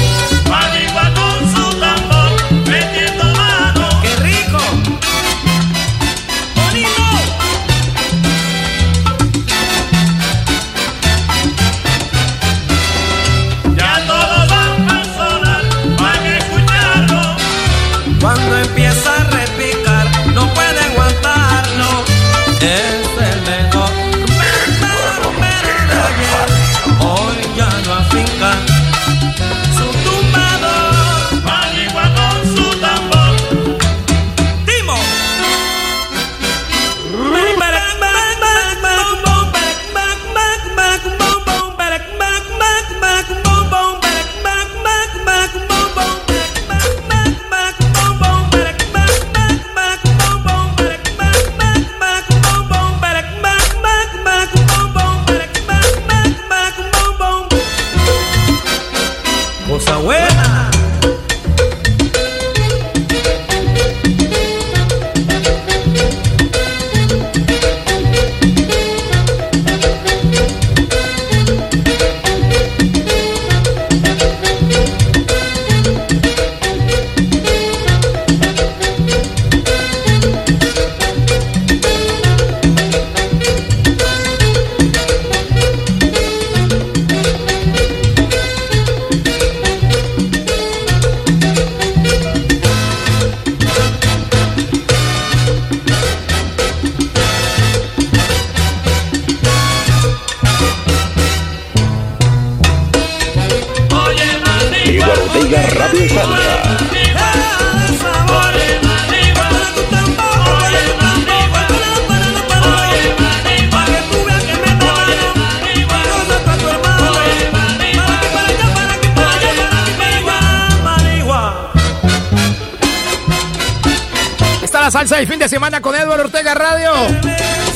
[SPEAKER 3] Semana con Edward Ortega Radio.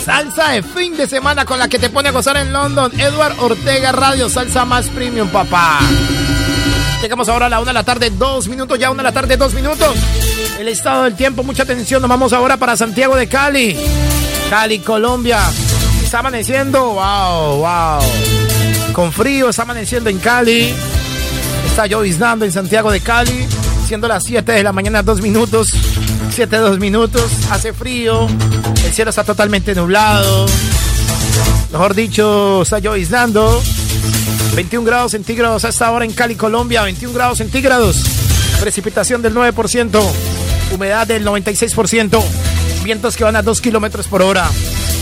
[SPEAKER 3] Salsa de fin de semana con la que te pone a gozar en London. Edward Ortega Radio, salsa más premium, papá. Llegamos ahora a la una de la tarde, dos minutos, ya una de la tarde, dos minutos. El estado del tiempo, mucha atención. Nos vamos ahora para Santiago de Cali. Cali, Colombia. Está amaneciendo, wow, wow. Con frío, está amaneciendo en Cali. Está lloviznando en Santiago de Cali. Siendo las 7 de la mañana, dos minutos. 7, dos minutos. Hace frío. El cielo está totalmente nublado. Mejor dicho, está lloviznando. 21 grados centígrados hasta ahora en Cali, Colombia. 21 grados centígrados. Precipitación del 9%. Humedad del 96%. Vientos que van a 2 kilómetros por hora.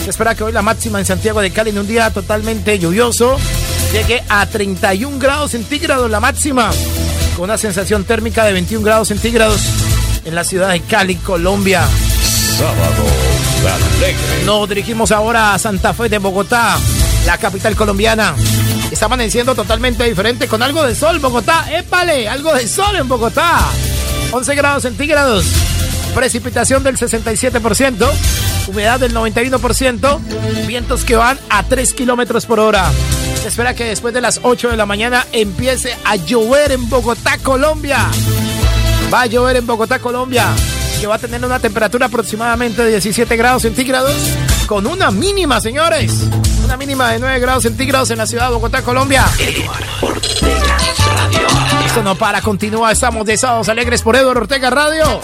[SPEAKER 3] Se espera que hoy la máxima en Santiago de Cali en un día totalmente lluvioso llegue a 31 grados centígrados la máxima. Con una sensación térmica de 21 grados centígrados en la ciudad de Cali, Colombia.
[SPEAKER 1] Sábado alegre.
[SPEAKER 3] Nos dirigimos ahora a Santa Fe de Bogotá, la capital colombiana. Está amaneciendo totalmente diferente con algo de sol, Bogotá. ¡Épale! Algo de sol en Bogotá. 11 grados centígrados. Precipitación del 67%. Humedad del 91%. Vientos que van a 3 kilómetros por hora. Se espera que después de las 8 de la mañana empiece a llover en Bogotá, Colombia. Va a llover en Bogotá, Colombia, que va a tener una temperatura aproximadamente de 17 grados centígrados, con una mínima, señores. Una mínima de 9 grados centígrados en la ciudad de Bogotá, Colombia. Esto no para, continúa. Estamos de sábados alegres por Eduardo Ortega Radio.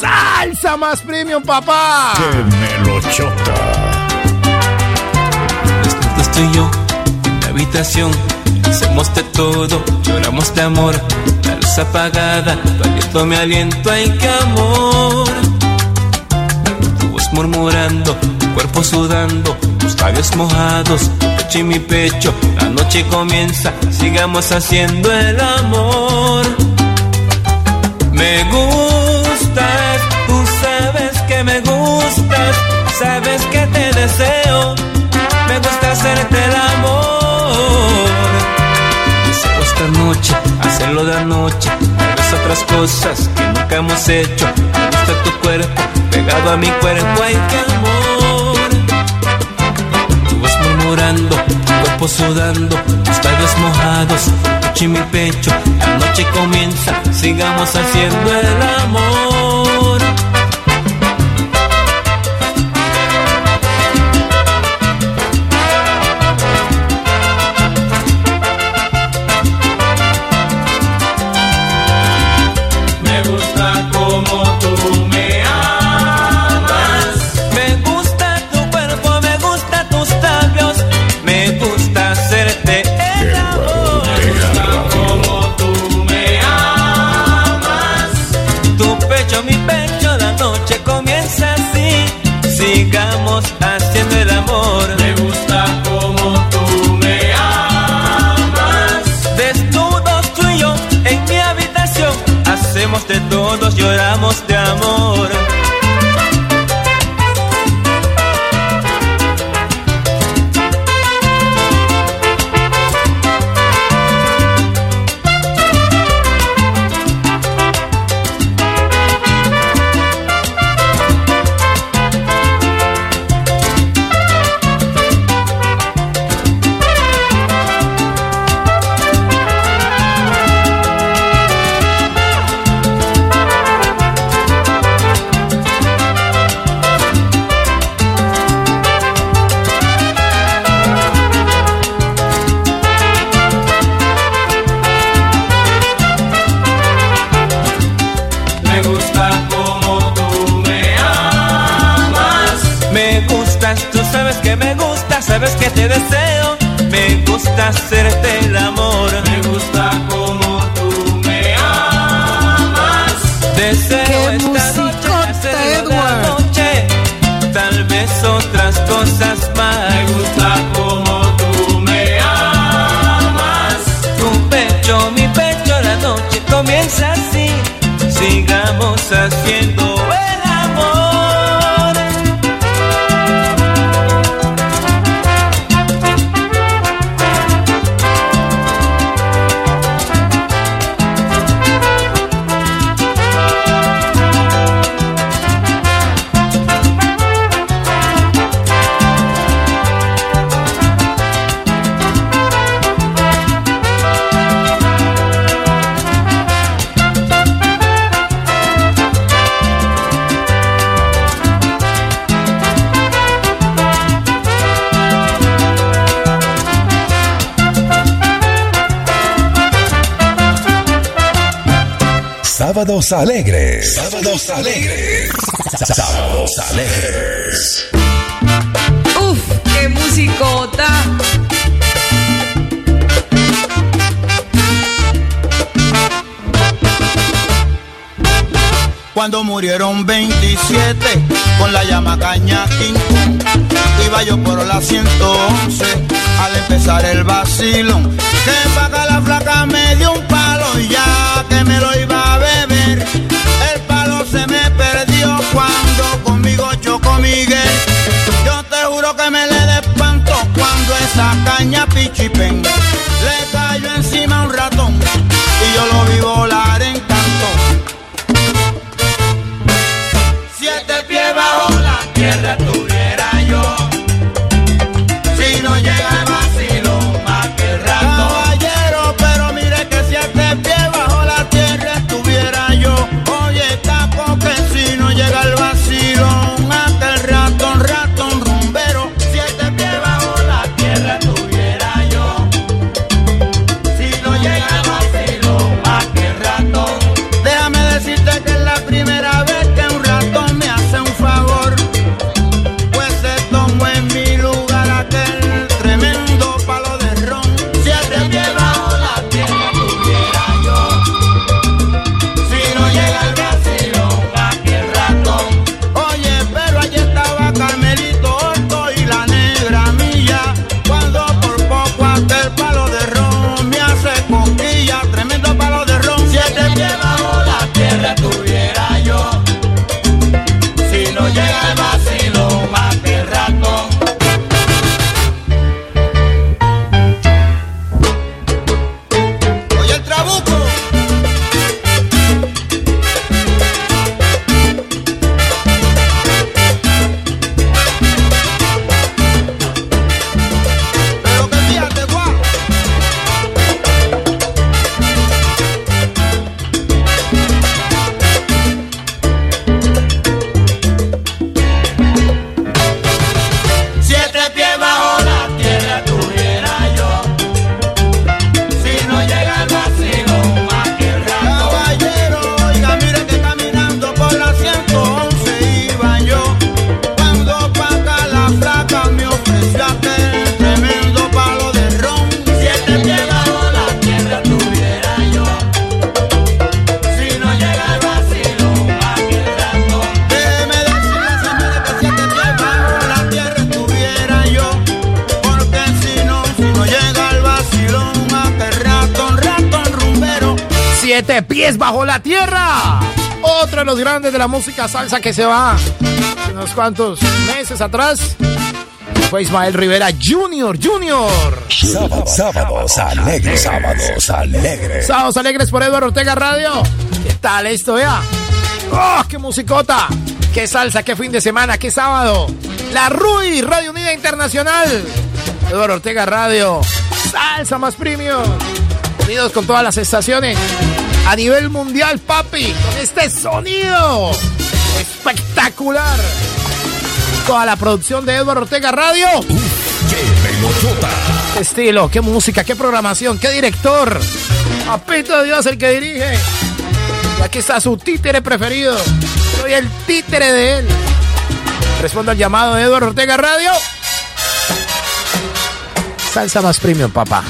[SPEAKER 3] Salsa más premium, papá.
[SPEAKER 1] Que me lo chota.
[SPEAKER 6] Despiertas tú y yo en la habitación. Hacemos de todo, lloramos de amor. Luz apagada, tu aliento me aliento, ay qué amor. Tu voz murmurando, tu cuerpo sudando, tus labios mojados, tu pecho y mi pecho. La noche comienza, sigamos haciendo el amor. Me gustas, tú sabes que me gustas, sabes que te deseo. Me gusta hacerte el amor. Esta noche, hacerlo de anoche. Tal vez otras cosas que nunca hemos hecho. Me gusta tu cuerpo, pegado a mi cuerpo, ay qué amor. Tu voz murmurando, tu cuerpo sudando, tus labios mojados, tu y mi pecho. La noche comienza, sigamos haciendo el amor.
[SPEAKER 1] Sábados alegres. Sábados alegres. Sábados alegres.
[SPEAKER 14] Uf, qué musicota.
[SPEAKER 15] Cuando murieron 27 con la llama caña King iba yo por la 111 al empezar el vacilón. Que paga la flaca me dio un palo y ya que me lo iba Miguel. Yo te juro que me le de espanto cuando esa caña pichipen le cayó encima un ratón y yo lo vi volar la
[SPEAKER 3] música salsa que se va unos cuantos meses atrás. Fue Ismael Rivera Junior, Junior.
[SPEAKER 1] Sábado- Sábados alegres. Sábados alegres.
[SPEAKER 3] Sábados alegres por Eduardo Ortega Radio. ¿Qué tal esto, ya? ¡Oh, qué musicota! ¡Qué salsa, qué fin de semana, qué sábado! La RUI, Radio Unida Internacional. Eduardo Ortega Radio. Salsa más premium. Unidos con todas las estaciones. A nivel mundial, papi. Con este sonido. Espectacular. Toda la producción de Eduardo Ortega Radio. Qué estilo, qué música, qué programación, qué director. Apito de Dios el que dirige. Y aquí está su títere preferido. Soy el títere de él. Respondo al llamado de Eduardo Ortega Radio. Salsa más premium, papá.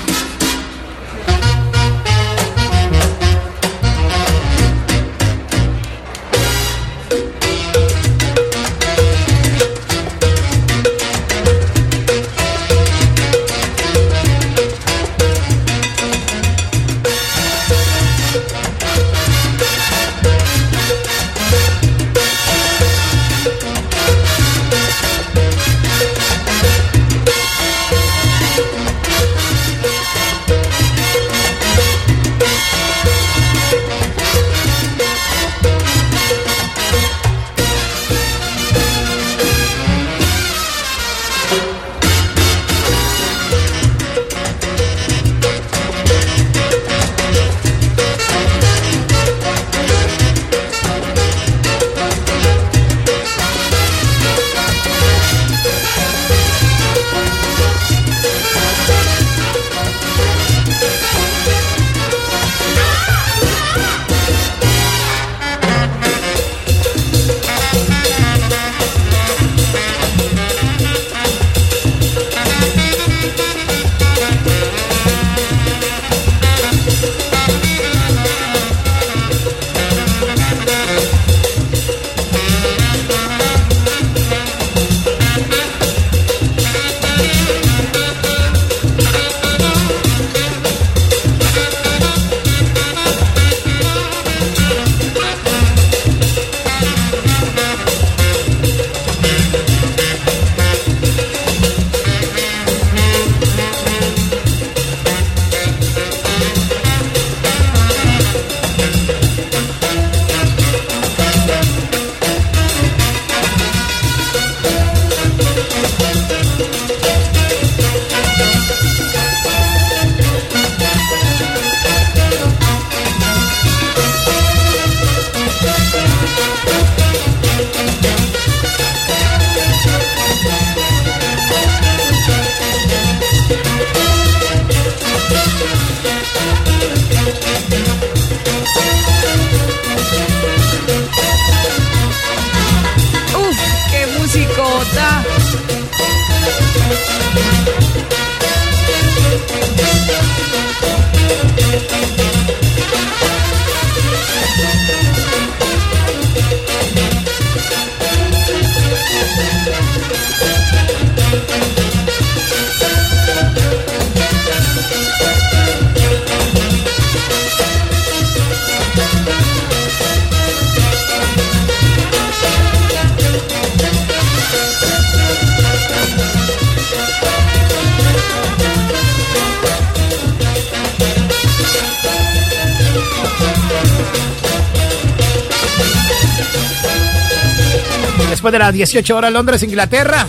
[SPEAKER 3] 18 horas Londres, Inglaterra.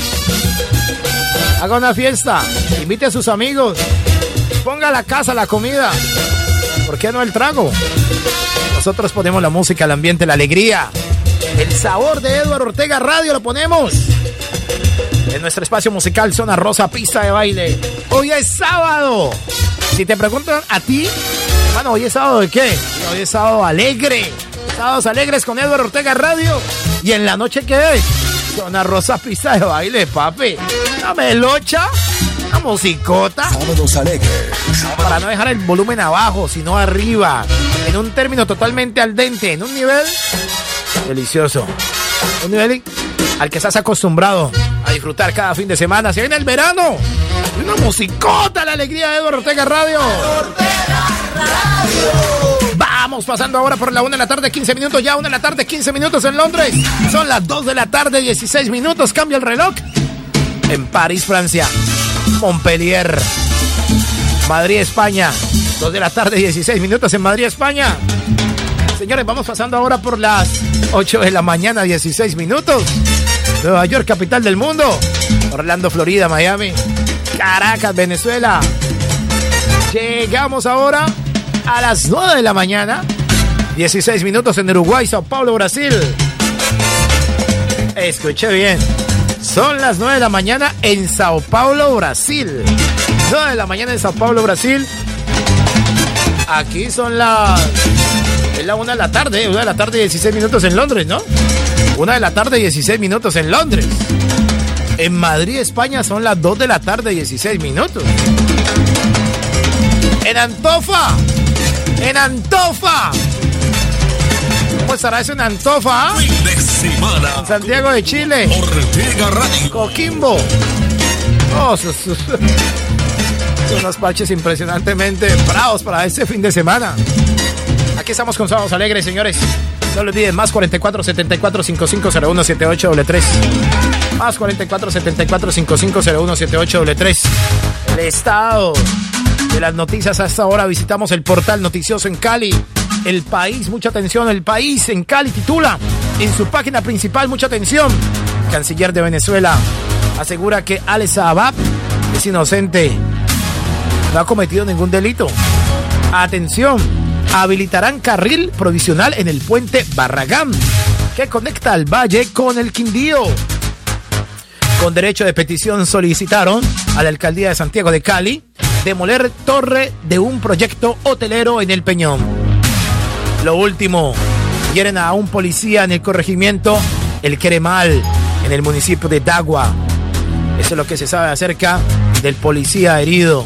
[SPEAKER 3] Haga una fiesta, invite a sus amigos, ponga la casa, la comida. ¿Por qué no el trago? Nosotros ponemos la música, el ambiente, la alegría. El sabor de Eduardo Ortega Radio lo ponemos. En nuestro espacio musical Zona Rosa, pista de baile. Hoy es sábado. Si te preguntan a ti, bueno, hoy es sábado de qué? Hoy es sábado alegre. Sábados alegres con Eduardo Ortega Radio. ¿Y en la noche qué es? Zona Rosa Pista de Baile, papi. Una melocha, una musicota.
[SPEAKER 1] Sábados alegres.
[SPEAKER 3] Para no dejar el volumen abajo, sino arriba. En un término totalmente al dente. En un nivel delicioso. Un nivel al que estás acostumbrado a disfrutar cada fin de semana. Se viene el verano. Una musicota, la alegría de Eduardo Ortega Radio. Ortega Radio. Vamos pasando ahora por la 1 de la tarde, 15 minutos. Ya 1 de la tarde, 15 minutos en Londres. Son las 2 de la tarde, 16 minutos. Cambia el reloj. En París, Francia. Montpellier. Madrid, España. 2 de la tarde, 16 minutos en Madrid, España. Señores, vamos pasando ahora por las 8 de la mañana, 16 minutos. Nueva York, capital del mundo. Orlando, Florida, Miami. Caracas, Venezuela. Llegamos ahora a las 9 de la mañana. 16 minutos en Uruguay, Sao Paulo, Brasil. Escuché bien. Son las 9 de la mañana en Sao Paulo, Brasil. 9 de la mañana en Sao Paulo, Brasil. Aquí son las. Es la 1 de la tarde, 1 de la tarde, 16 minutos en Londres, ¿no? 1 de la tarde, 16 minutos en Londres. En Madrid, España, son las 2 de la tarde, 16 minutos. En Antofa, en Antofa. ¿Cómo estará eso en Antofa? En Santiago de Chile. Coquimbo. Oh, son, son unos parches impresionantemente bravos para este fin de semana. Aquí estamos con Sábados Alegres, señores. No lo olviden, más 44 74 55 01 78 3 Más 44 74 55 01 78 3 El estado de las noticias hasta ahora visitamos el portal noticioso en Cali. El país, mucha atención, el país en Cali titula en su página principal, mucha atención. Canciller de Venezuela asegura que Alex Abab es inocente. No ha cometido ningún delito. Atención, habilitarán carril provisional en el puente Barragán que conecta al valle con el Quindío. Con derecho de petición solicitaron a la alcaldía de Santiago de Cali demoler torre de un proyecto hotelero en el Peñón. Lo último, hieren a un policía en el corregimiento El Queremal, en el municipio de Dagua. Eso es lo que se sabe acerca del policía herido.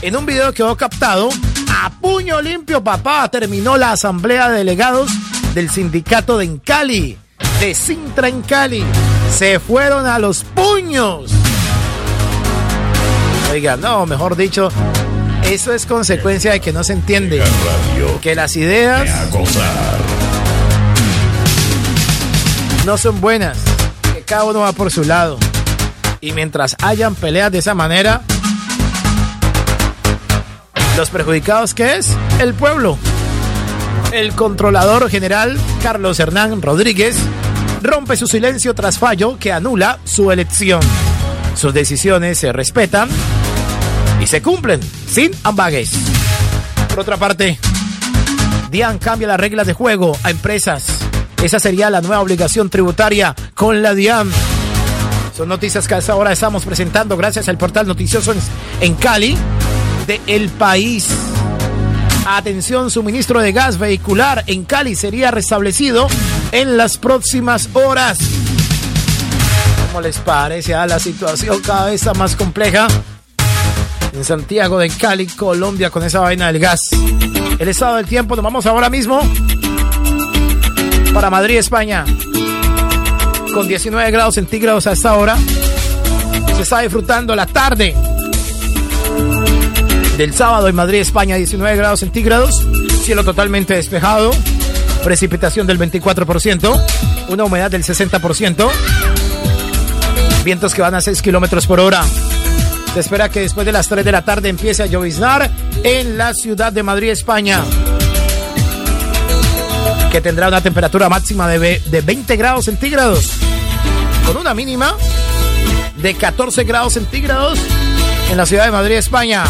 [SPEAKER 3] En un video quedó captado, a puño limpio papá, terminó la asamblea de delegados del sindicato de Encali, de Sintra en Cali. Se fueron a los puños. Oiga, no, mejor dicho, eso es consecuencia de que no se entiende que las ideas no son buenas, que cada uno va por su lado. Y mientras hayan peleas de esa manera, los perjudicados ¿qué es? El pueblo. El controlador general Carlos Hernán Rodríguez rompe su silencio tras fallo que anula su elección. Sus decisiones se respetan y se cumplen sin ambagues. Por otra parte, DIAN cambia las reglas de juego a empresas. Esa sería la nueva obligación tributaria con la DIAN. Son noticias que hasta ahora estamos presentando gracias al portal noticioso en, Cali de El País. Atención, suministro de gas vehicular en Cali sería restablecido en las próximas horas. ¿Cómo les parece a la situación cada vez más compleja?
[SPEAKER 6] En Santiago de Cali, Colombia, con esa vaina del gas. El estado del tiempo, nos vamos ahora mismo para Madrid, España, con 19 grados centígrados a esta hora. Se está disfrutando la tarde del sábado en Madrid, España, 19 grados centígrados, cielo totalmente despejado, precipitación del 24%, una humedad del 60%, vientos que van a 6 kilómetros por hora. Se espera que después de las 3 de la tarde empiece a lloviznar en la ciudad de Madrid, España. Que tendrá una temperatura máxima de, de 20 grados centígrados. Con una mínima de 14 grados centígrados en la ciudad de Madrid, España.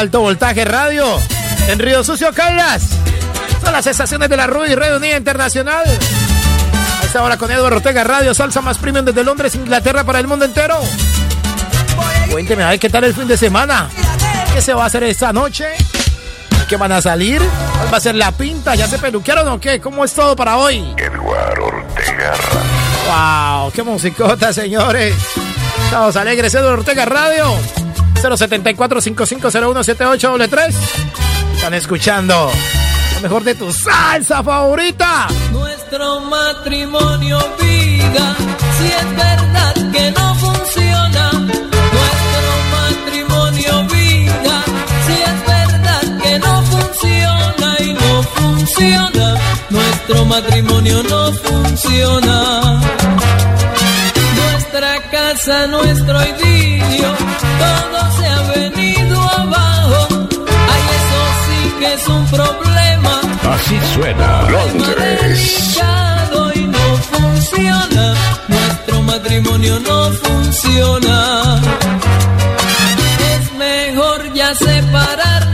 [SPEAKER 3] Alto Voltaje Radio? En Río Sucio, Caldas. Son las estaciones de la RUI, Red Unida Internacional. A esta hora con Eduardo Ortega Radio, salsa más premium desde Londres, Inglaterra para el mundo entero. Cuénteme, a ver qué tal el fin de semana. ¿Qué se va a hacer esta noche? ¿Qué van a salir? ¿Cuál va a ser la pinta? ¿Ya se peluquearon o qué? ¿Cómo es todo para hoy?
[SPEAKER 1] Eduardo Ortega Radio.
[SPEAKER 3] ¡Wow! ¡Qué musicota, señores! Estamos alegres, Eduardo Ortega Radio. 074-5501-7833. Están escuchando lo mejor de tu salsa favorita.
[SPEAKER 5] Nuestro matrimonio, vida, si es verdad que no funciona. Nuestro matrimonio, vida, si es verdad que no funciona y no funciona. Nuestro matrimonio no funciona casa, nuestro idilio, todo se ha venido abajo. Ay, eso sí que es un problema.
[SPEAKER 1] Así suena Londres.
[SPEAKER 5] Y no funciona, nuestro matrimonio no funciona. Es mejor ya separarnos,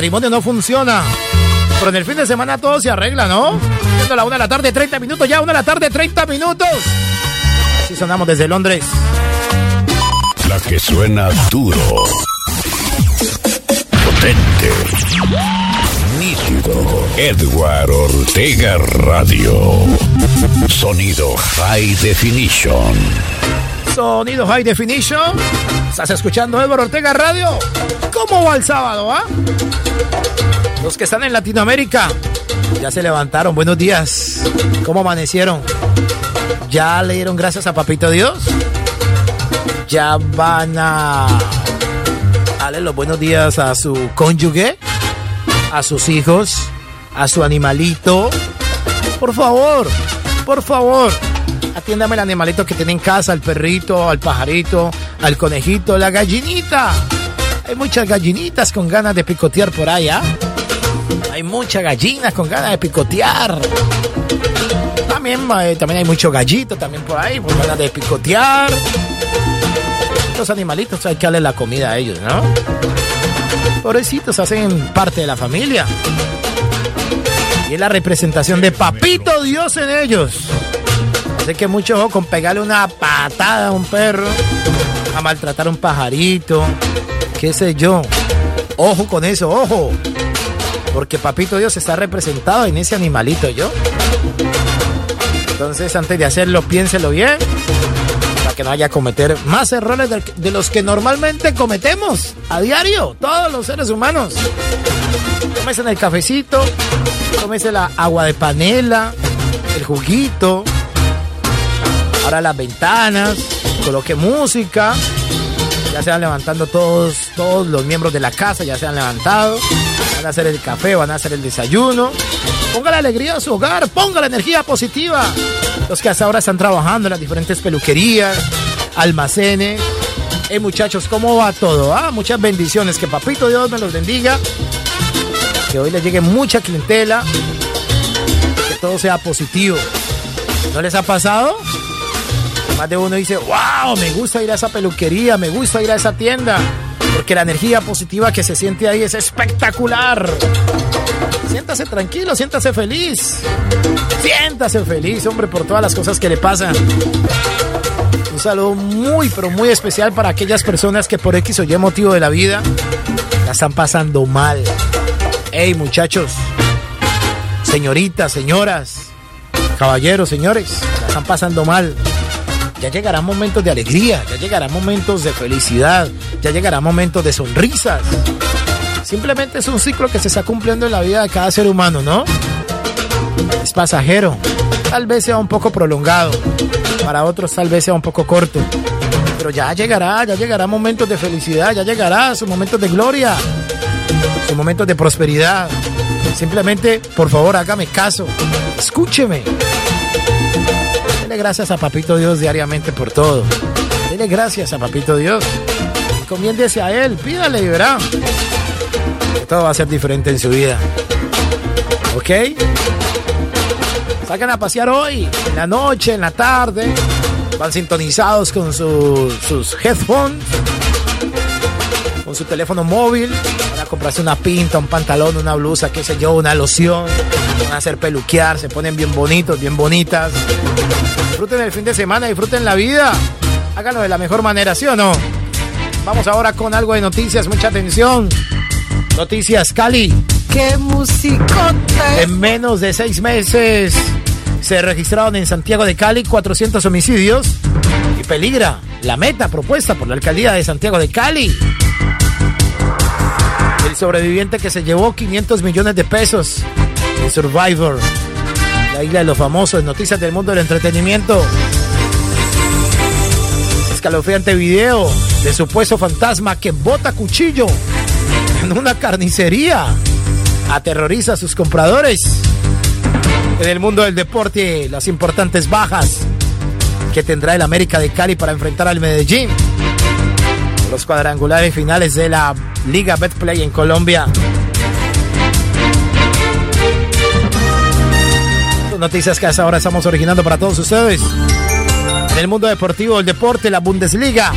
[SPEAKER 5] matrimonio no funciona.
[SPEAKER 3] Pero en el fin de semana todo se arregla, ¿no? Siendo la una de la tarde, 30 minutos, ya una de la tarde, 30 minutos. Así sonamos desde Londres.
[SPEAKER 1] La que suena duro. Potente. Nítido. Edward Ortega Radio. Sonido High Definition.
[SPEAKER 3] Sonido High Definition. ¿Estás escuchando Edward Ortega Radio? ¿Cómo va el sábado, ah? Los que están en Latinoamérica ya se levantaron. Buenos días. ¿Cómo amanecieron? ¿Ya le dieron gracias a Papito Dios? ¿Ya van a darle los buenos días a su cónyuge? ¿A sus hijos? ¿A su animalito? Por favor, por favor, atiéndame el animalito que tiene en casa, al perrito, al pajarito, al conejito, la gallinita. Hay muchas gallinitas con ganas de picotear por allá. Hay muchas gallinas con ganas de picotear. También, eh, también hay mucho gallito también por ahí, con ganas de picotear. Los animalitos hay que darle la comida a ellos, ¿no? Pobrecitos hacen parte de la familia. Y es la representación de Papito Dios en ellos. Así que mucho con pegarle una patada a un perro, a maltratar a un pajarito, qué sé yo. Ojo con eso, ojo. Porque Papito Dios está representado en ese animalito, ¿yo? Entonces, antes de hacerlo, piénselo bien. Para que no vaya a cometer más errores de, los que normalmente cometemos a diario, todos los seres humanos. Tómese el cafecito, tómese la agua de panela, el juguito. Ahora las ventanas, coloque música. Se van levantando todos, todos los miembros de la casa, ya se han levantado. Van a hacer el café, van a hacer el desayuno. Ponga la alegría a su hogar, ponga la energía positiva. Los que hasta ahora están trabajando en las diferentes peluquerías, almacenes. Hey muchachos, ¿cómo va todo? Ah, muchas bendiciones. Que papito Dios me los bendiga. Que hoy les llegue mucha clientela. Que todo sea positivo. ¿No les ha pasado? Más de uno dice, wow, me gusta ir a esa peluquería, me gusta ir a esa tienda. Porque la energía positiva que se siente ahí es espectacular. Siéntase tranquilo, siéntase feliz. Siéntase feliz, hombre, por todas las cosas que le pasan. Un saludo muy, pero muy especial para aquellas personas que por X o Y motivo de la vida la están pasando mal. Hey, muchachos, señoritas, señoras, caballeros, señores, la están pasando mal. Ya llegarán momentos de alegría, ya llegarán momentos de felicidad, ya llegarán momentos de sonrisas. Simplemente es un ciclo que se está cumpliendo en la vida de cada ser humano, ¿no? Es pasajero. Tal vez sea un poco prolongado. Para otros tal vez sea un poco corto. Pero ya llegará, ya llegará momentos de felicidad, ya llegará sus momentos de gloria, sus momentos de prosperidad. Simplemente, por favor, hágame caso. Escúcheme. Dele gracias a Papito Dios diariamente por todo. Dele gracias a Papito Dios. Encomiéndese a Él, pídale y verá todo va a ser diferente en su vida. ¿Ok? Salgan a pasear hoy, en la noche, en la tarde. Van sintonizados con su- sus headphones, con su teléfono móvil. Van a comprarse una pinta, un pantalón, una blusa, qué sé yo, una loción. Van a hacer peluquear, se ponen bien bonitos, bien bonitas. Disfruten el fin de semana, disfruten la vida. Háganlo de la mejor manera, ¿sí o no? Vamos ahora con algo de noticias, mucha atención. Noticias Cali.
[SPEAKER 9] ¡Qué musicota!
[SPEAKER 3] En menos de seis meses se registraron en Santiago de Cali 400 homicidios y peligra la meta propuesta por la alcaldía de Santiago de Cali. El sobreviviente que se llevó 500 millones de pesos. El Survivor. La isla de los famosos. Noticias del mundo del entretenimiento. Escalofriante video de supuesto fantasma que bota cuchillo en una carnicería. Aterroriza a sus compradores. En el mundo del deporte, las importantes bajas que tendrá el América de Cali para enfrentar al Medellín. Los cuadrangulares finales de la Liga Betplay en Colombia. Noticias que hasta ahora estamos originando para todos ustedes. En el mundo deportivo, el deporte, la Bundesliga,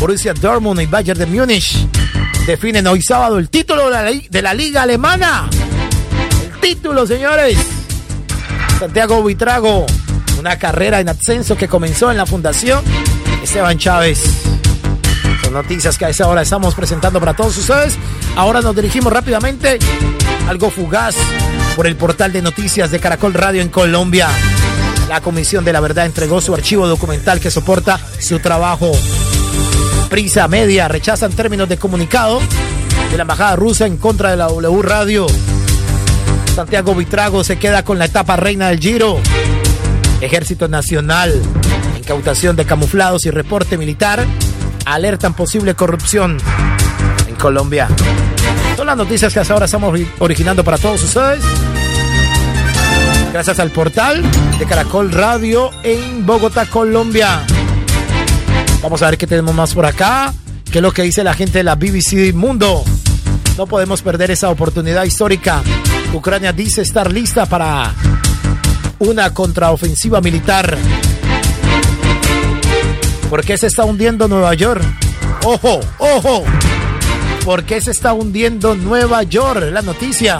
[SPEAKER 3] Borussia Dortmund y Bayern de Múnich definen hoy sábado el título de la, liga alemana. El título, señores. Santiago Buitrago, una carrera en ascenso que comenzó en la Fundación Esteban Chávez. Son noticias que a esa hora estamos presentando para todos ustedes. Ahora nos dirigimos rápidamente, algo fugaz, por el portal de noticias de Caracol Radio en Colombia. La Comisión de la Verdad entregó su archivo documental que soporta su trabajo. Prisa Media rechazan términos de comunicado de la embajada rusa en contra de la W Radio. Santiago Vitrago se queda con la etapa reina del Giro. Ejército Nacional, incautación de camuflados y reporte militar alertan posible corrupción en Colombia. Las noticias que hasta ahora estamos originando para todos ustedes. Gracias al portal de Caracol Radio en Bogotá, Colombia. Vamos a ver qué tenemos más por acá. ¿Qué es lo que dice la gente de la BBC Mundo? No podemos perder esa oportunidad histórica. Ucrania dice estar lista para una contraofensiva militar. ¿Por qué se está hundiendo Nueva York? ¡Ojo! ¡Ojo! ¿Por qué se está hundiendo Nueva York? La noticia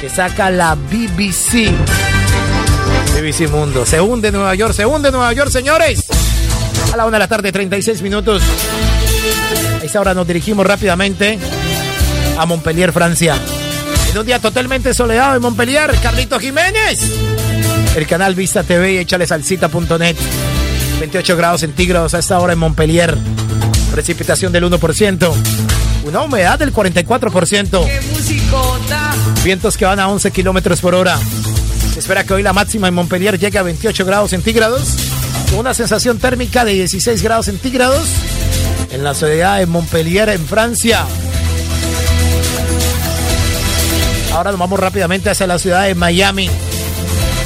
[SPEAKER 3] que saca la BBC. BBC Mundo. Se hunde Nueva York, se hunde Nueva York, señores. A la una de la tarde, 36 minutos. A esta hora nos dirigimos rápidamente a Montpellier, Francia. En un día totalmente soleado en Montpellier, Carlito Jiménez. El canal Vista TV y échale salsita.net. 28 grados centígrados a esta hora en Montpellier. Precipitación del 1%. Una humedad del 44%.
[SPEAKER 14] ¡Qué musicota!
[SPEAKER 3] Vientos que van a 11 kilómetros por hora. Se espera que hoy la máxima en Montpellier llegue a 28 grados centígrados una sensación térmica de 16 grados centígrados en la ciudad de Montpellier, en Francia. Ahora nos vamos rápidamente hacia la ciudad de Miami.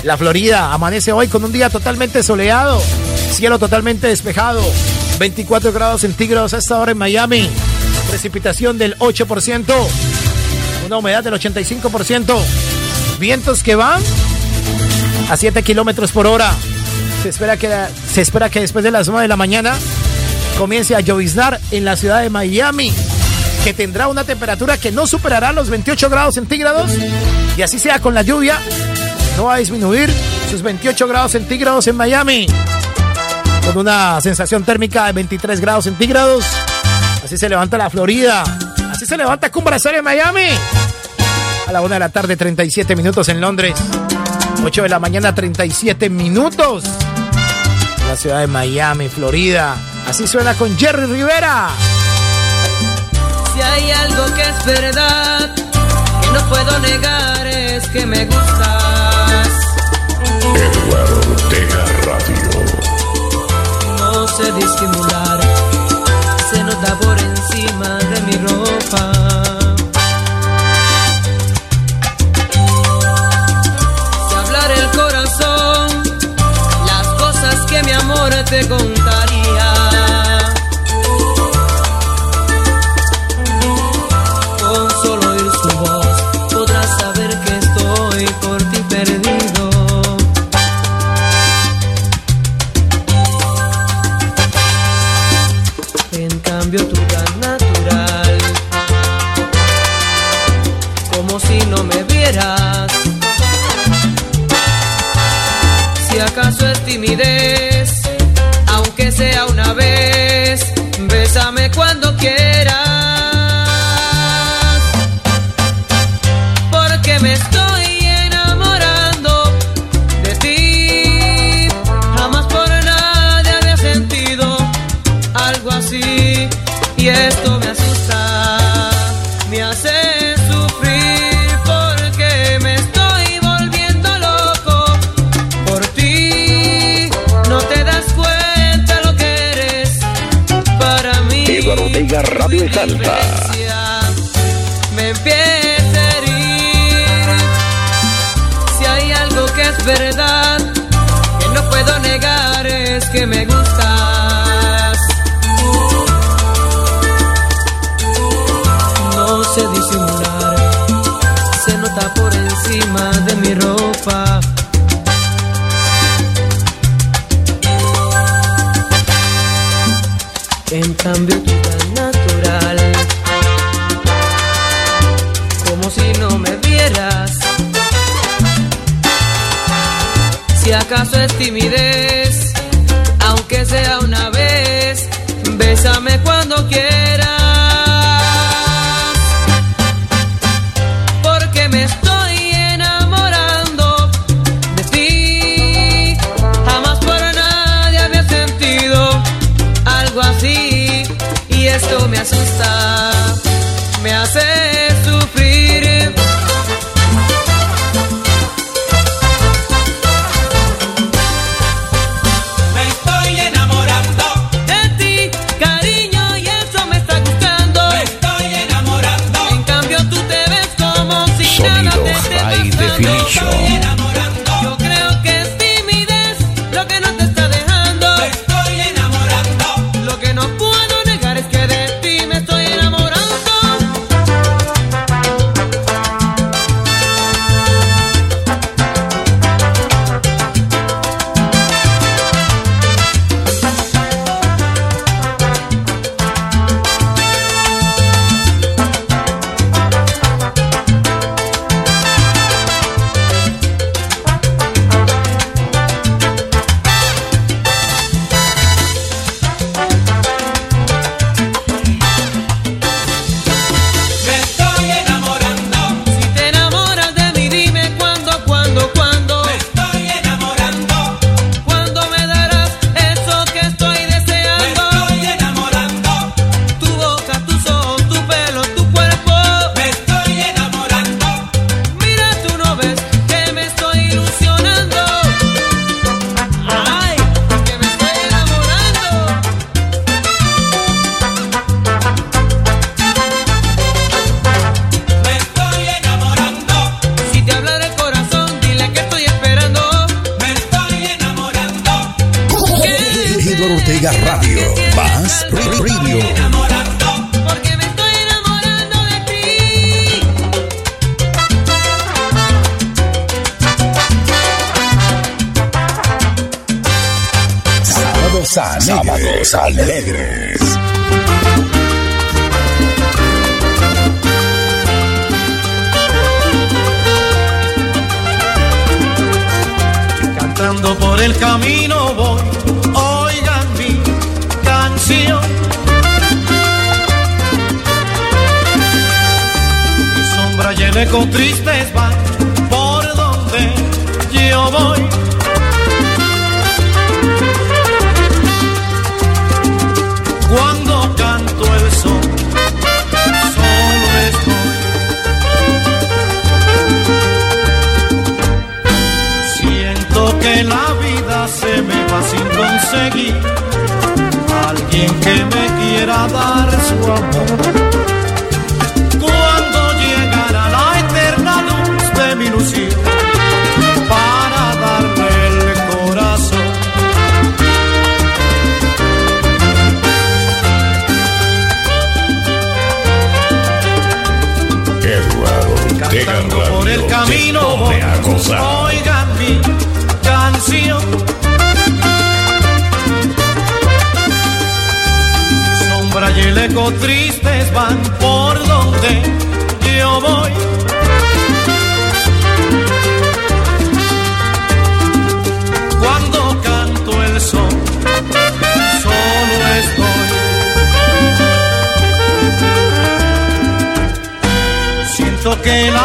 [SPEAKER 3] La Florida amanece hoy con un día totalmente soleado, cielo totalmente despejado, 24 grados centígrados a esta hora en Miami, precipitación del 8%, una humedad del 85%, vientos que van a 7 kilómetros por hora. Se espera, que, se espera que después de las 9 de la mañana comience a lloviznar en la ciudad de Miami, que tendrá una temperatura que no superará los 28 grados centígrados. Y así sea con la lluvia, no va a disminuir sus 28 grados centígrados en Miami. Con una sensación térmica de 23 grados centígrados. Así se levanta la Florida. Así se levanta Cumbrasar en Miami. A la 1 de la tarde, 37 minutos en Londres. 8 de la mañana, 37 minutos la ciudad de Miami, Florida. Así suena con Jerry Rivera.
[SPEAKER 5] Si hay algo que es verdad, que no puedo negar, es que me gustas.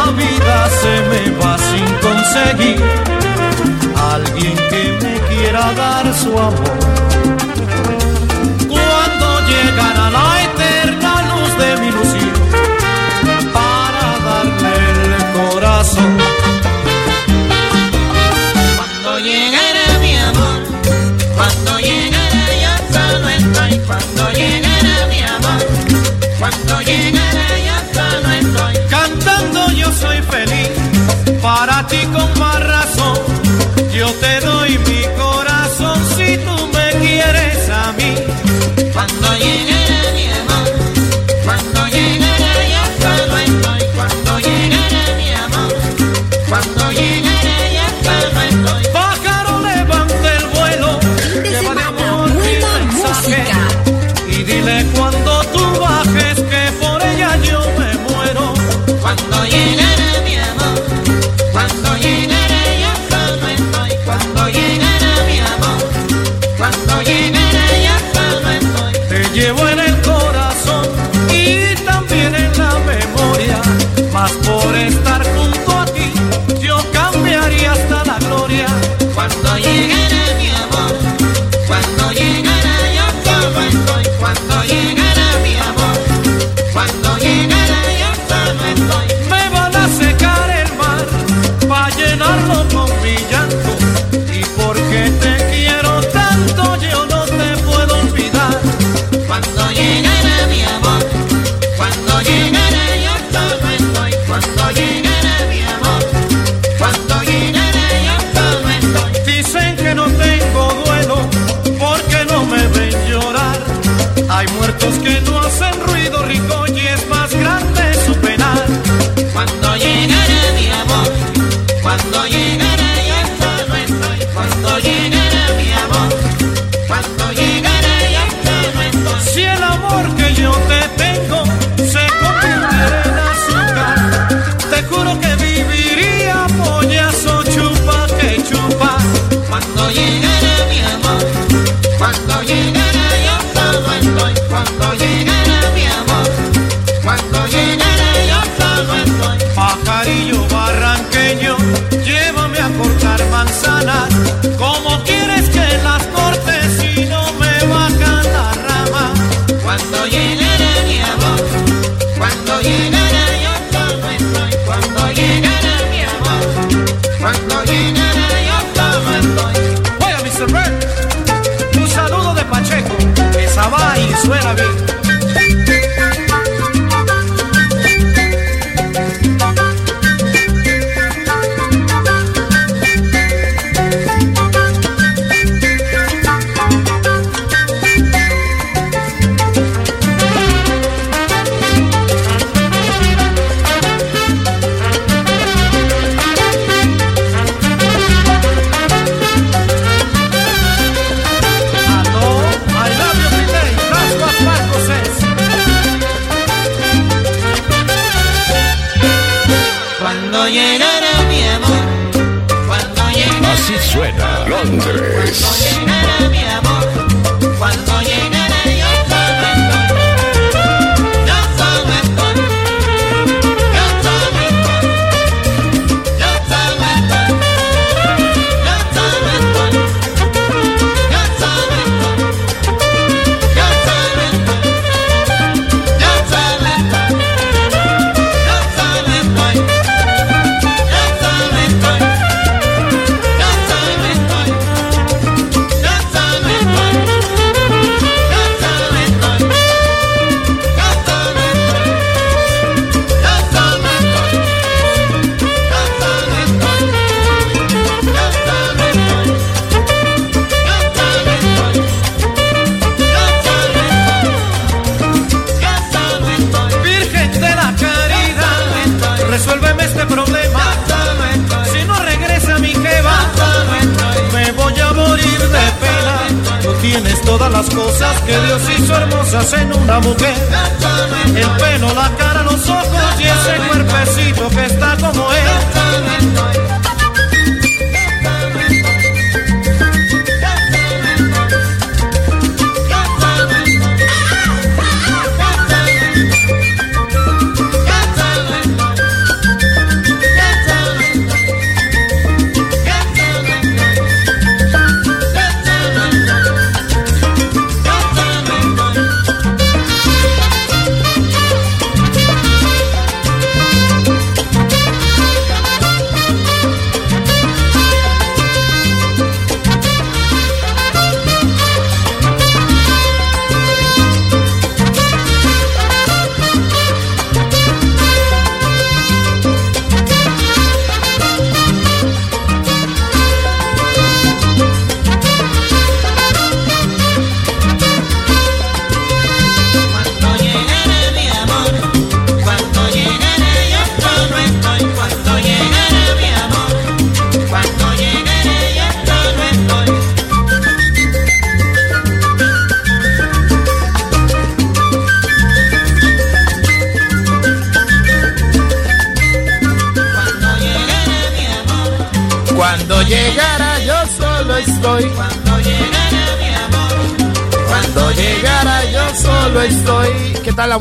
[SPEAKER 13] la vida se me va sin conseguir. Alguien que me quiera dar su amor. ti con más razón. Yo te doy mi corazón si tú me quieres a mí.
[SPEAKER 12] Cuando
[SPEAKER 3] llegue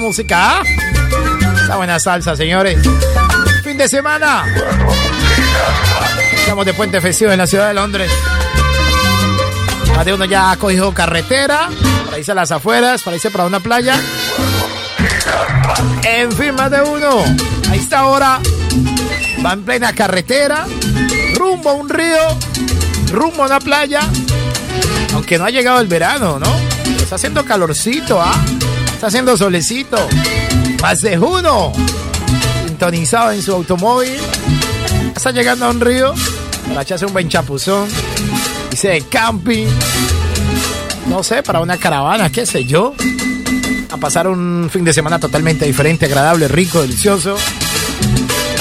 [SPEAKER 3] música? Está buena salsa, señores. Fin de semana. Estamos de puente festivo en la ciudad de Londres. Más de uno ya ha cogido carretera para irse a las afueras, para irse para una playa. En fin, más de uno. A esta hora va en plena carretera, rumbo a un río, rumbo a una playa. Aunque no ha llegado el verano, ¿no? Está haciendo calorcito, ¿ah? Está haciendo solecito. Más de uno. Sintonizado en su automóvil. Está llegando a un río para echarse un buen chapuzón. Dice de camping. No sé, para una caravana, qué sé yo. A pasar un fin de semana totalmente diferente, agradable, rico, delicioso.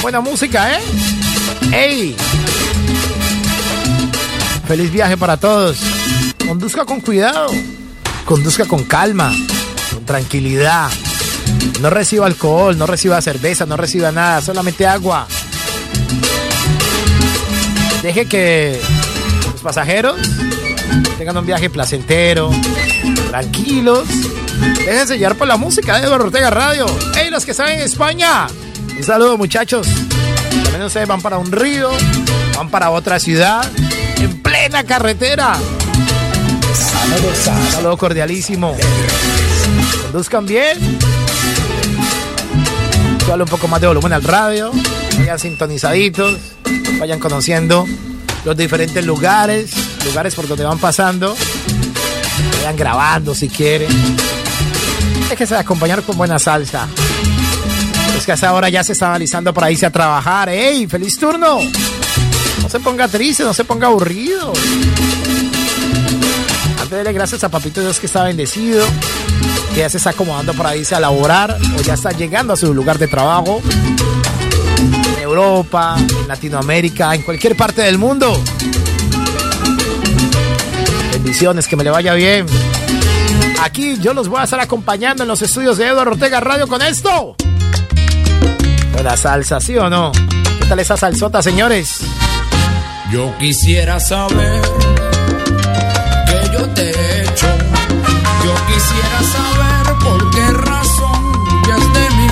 [SPEAKER 3] Buena música, ¿eh? ¡Ey! Feliz viaje para todos. Conduzca con cuidado. Conduzca con calma tranquilidad. No reciba alcohol, no reciba cerveza, no reciba nada, solamente agua. Deje que los pasajeros tengan un viaje placentero, tranquilos. Déjense sellar por la música de Eduardo Ortega Radio. ¡Hey, los que están en España! Un saludo, muchachos. También ustedes van para un río, van para otra ciudad, en plena carretera. Saludos, saludo cordialísimo. Conduzcan bien. Suele un poco más de volumen al radio. Vayan sintonizaditos. Vayan conociendo los diferentes lugares. Lugares por donde van pasando. Vayan grabando si quieren. Déjese de acompañar con buena salsa. Es que hasta ahora ya se está analizando para irse a trabajar. ¡Ey! ¡Feliz turno! No se ponga triste, no se ponga aburrido. Antes de gracias a Papito Dios que está bendecido que ya se está acomodando para irse a laborar o ya está llegando a su lugar de trabajo. En Europa, en Latinoamérica, en cualquier parte del mundo. Bendiciones, que me le vaya bien. Aquí yo los voy a estar acompañando en los estudios de Eduardo Ortega Radio con esto. Buena salsa, ¿sí o no? ¿Qué tal esa salsota, señores?
[SPEAKER 16] Yo quisiera saber Quisiera saber por qué razón huyes de mí.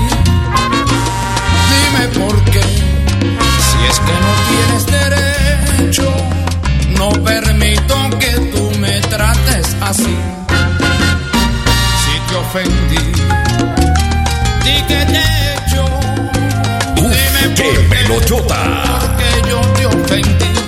[SPEAKER 16] Dime por qué, si es que no tienes derecho, no permito que tú me trates así. Si te ofendí, di que te he hecho. Dime por qué, porque yo te ofendí.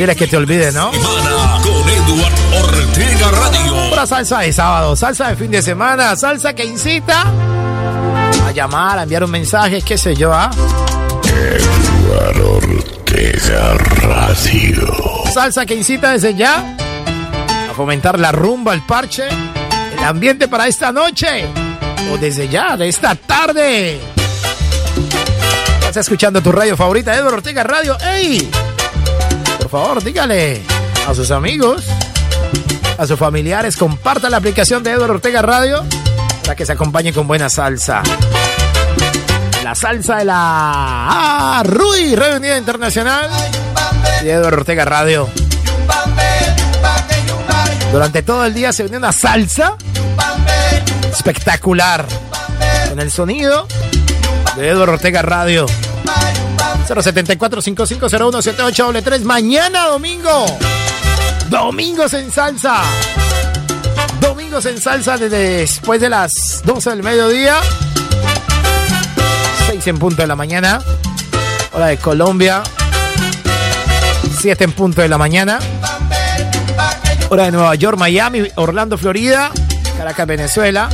[SPEAKER 13] Dile que te olvide,
[SPEAKER 3] ¿no?
[SPEAKER 1] Semana con Eduard Ortega Radio.
[SPEAKER 3] Pura salsa de sábado, salsa de fin de semana, salsa que incita a llamar, a enviar un mensaje, qué sé yo, ¿ah?
[SPEAKER 1] Eduard Ortega Radio.
[SPEAKER 3] Salsa que incita desde ya a fomentar la rumba, el parche, el ambiente para esta noche o desde ya, de esta tarde. Estás escuchando tu radio favorita, Eduardo Ortega Radio. ¡Ey! Favor, dígale a sus amigos, a sus familiares, comparta la aplicación de Eduardo Ortega Radio para que se acompañe con buena salsa. La salsa de la ah, RUI, Radio Unida Internacional y Eduardo Ortega Radio. Durante todo el día se unió una salsa espectacular con el sonido de Eduardo Ortega Radio. 074 5501 78 Mañana domingo. Domingos en salsa. Domingos en salsa desde después de las 12 del mediodía. 6 en punto de la mañana. Hora de Colombia. 7 en punto de la mañana. Hora de Nueva York, Miami, Orlando, Florida. Caracas, Venezuela.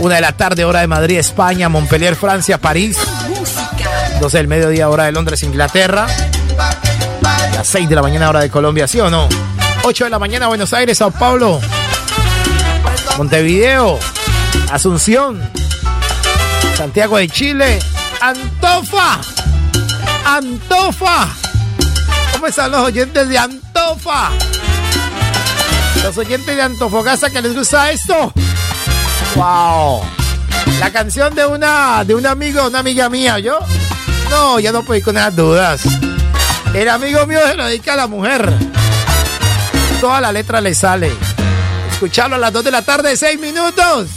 [SPEAKER 3] Una de la tarde, hora de Madrid, España, Montpellier, Francia, París. 12 del mediodía, hora de Londres, Inglaterra. Las 6 de la mañana, hora de Colombia, ¿sí o no? 8 de la mañana, Buenos Aires, Sao Paulo. Montevideo, Asunción, Santiago de Chile, Antofa. Antofa. ¿Cómo están los oyentes de Antofa? Los oyentes de Antofagasta que les gusta esto. Wow. La canción de una de un amigo, una amiga mía, yo. No, ya no puedo ir con esas dudas. El amigo mío se lo dedica a la mujer. Toda la letra le sale. Escucharlo a las 2 de la tarde, 6 minutos.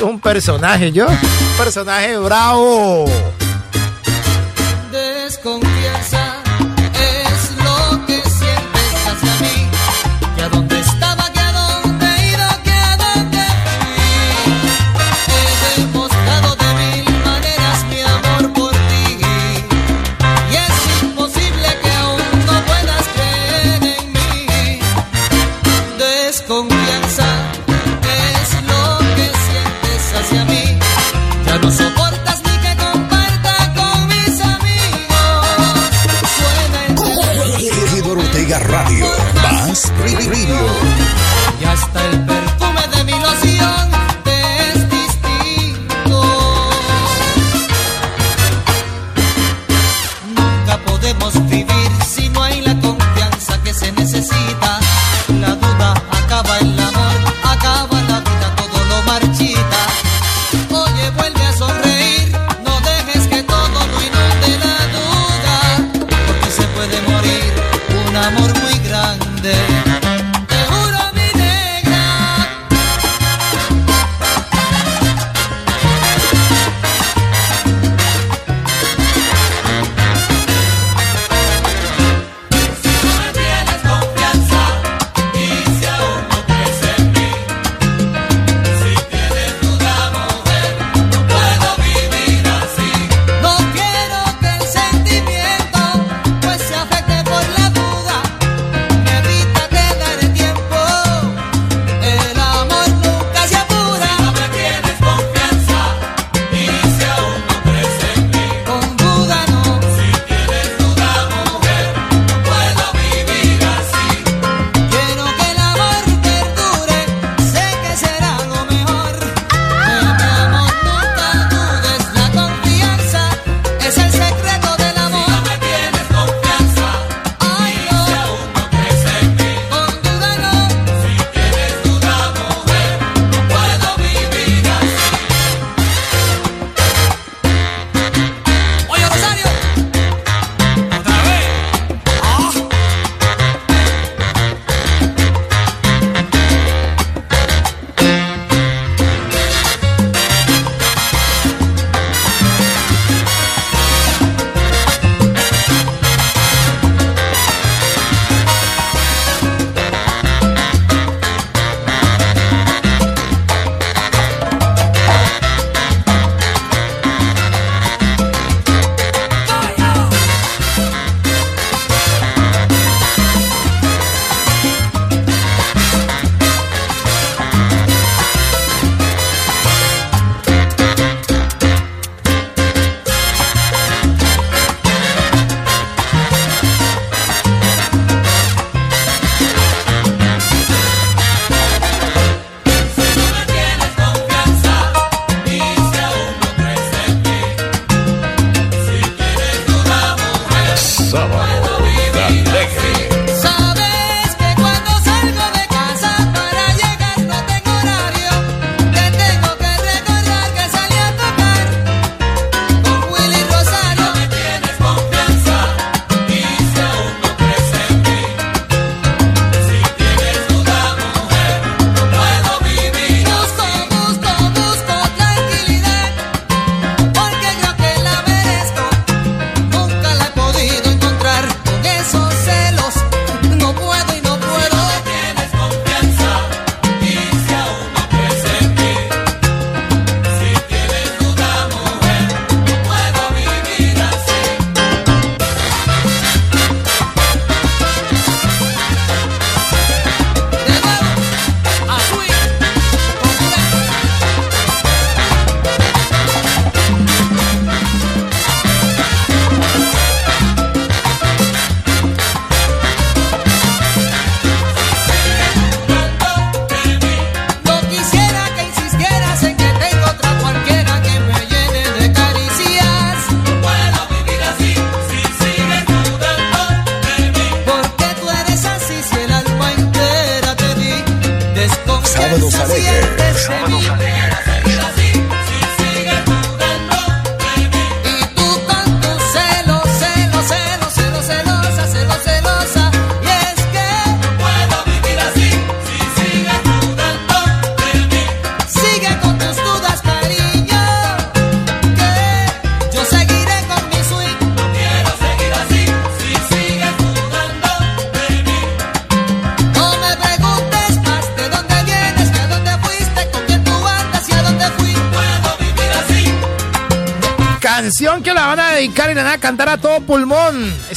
[SPEAKER 3] Un personaje, yo. Un personaje bravo.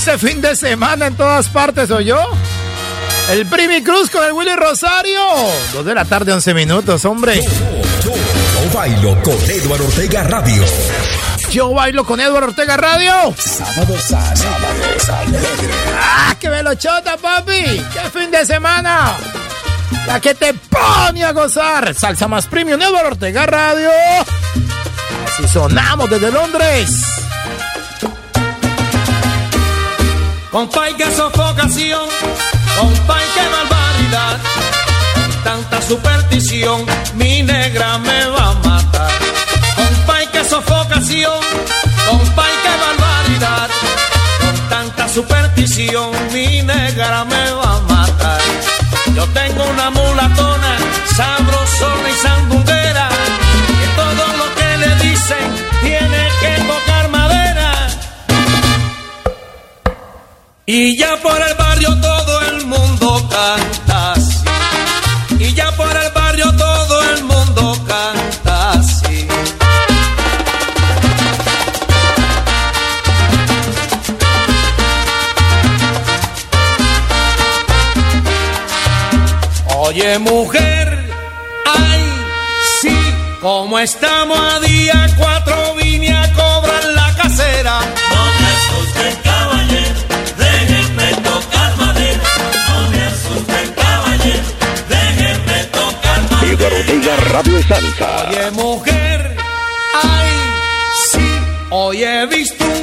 [SPEAKER 3] Este fin de semana en todas partes, ¿o yo? El Primi Cruz con el Willy Rosario. Dos de la tarde, 11 minutos, hombre.
[SPEAKER 1] Yo, bailo con Eduardo Ortega Radio.
[SPEAKER 3] Yo bailo con Eduardo Ortega Radio.
[SPEAKER 1] Sábado, sábado,
[SPEAKER 3] ¡Ah, qué velochota, papi! ¡Qué fin de semana! La que te pone a gozar. Salsa más premium, Eduardo Ortega Radio. Así sonamos desde Londres.
[SPEAKER 13] Compay, qué sofocación. Compay, qué barbaridad. Tanta superstición, mi negra me va a matar. Compay, qué sofocación. Compay, qué barbaridad. Con tanta superstición, mi negra me va a matar. Yo tengo una mulatona, sabrosona y sandunguera, que todo lo que le dicen tiene que tocar Y ya por el barrio todo el mundo canta así. Y ya por el barrio todo el mundo canta así. Oye mujer, ay, sí, como estamos a día cuatro
[SPEAKER 1] Ortega Radio y Salsa.
[SPEAKER 13] Oye mujer, ay, sí, hoy he visto un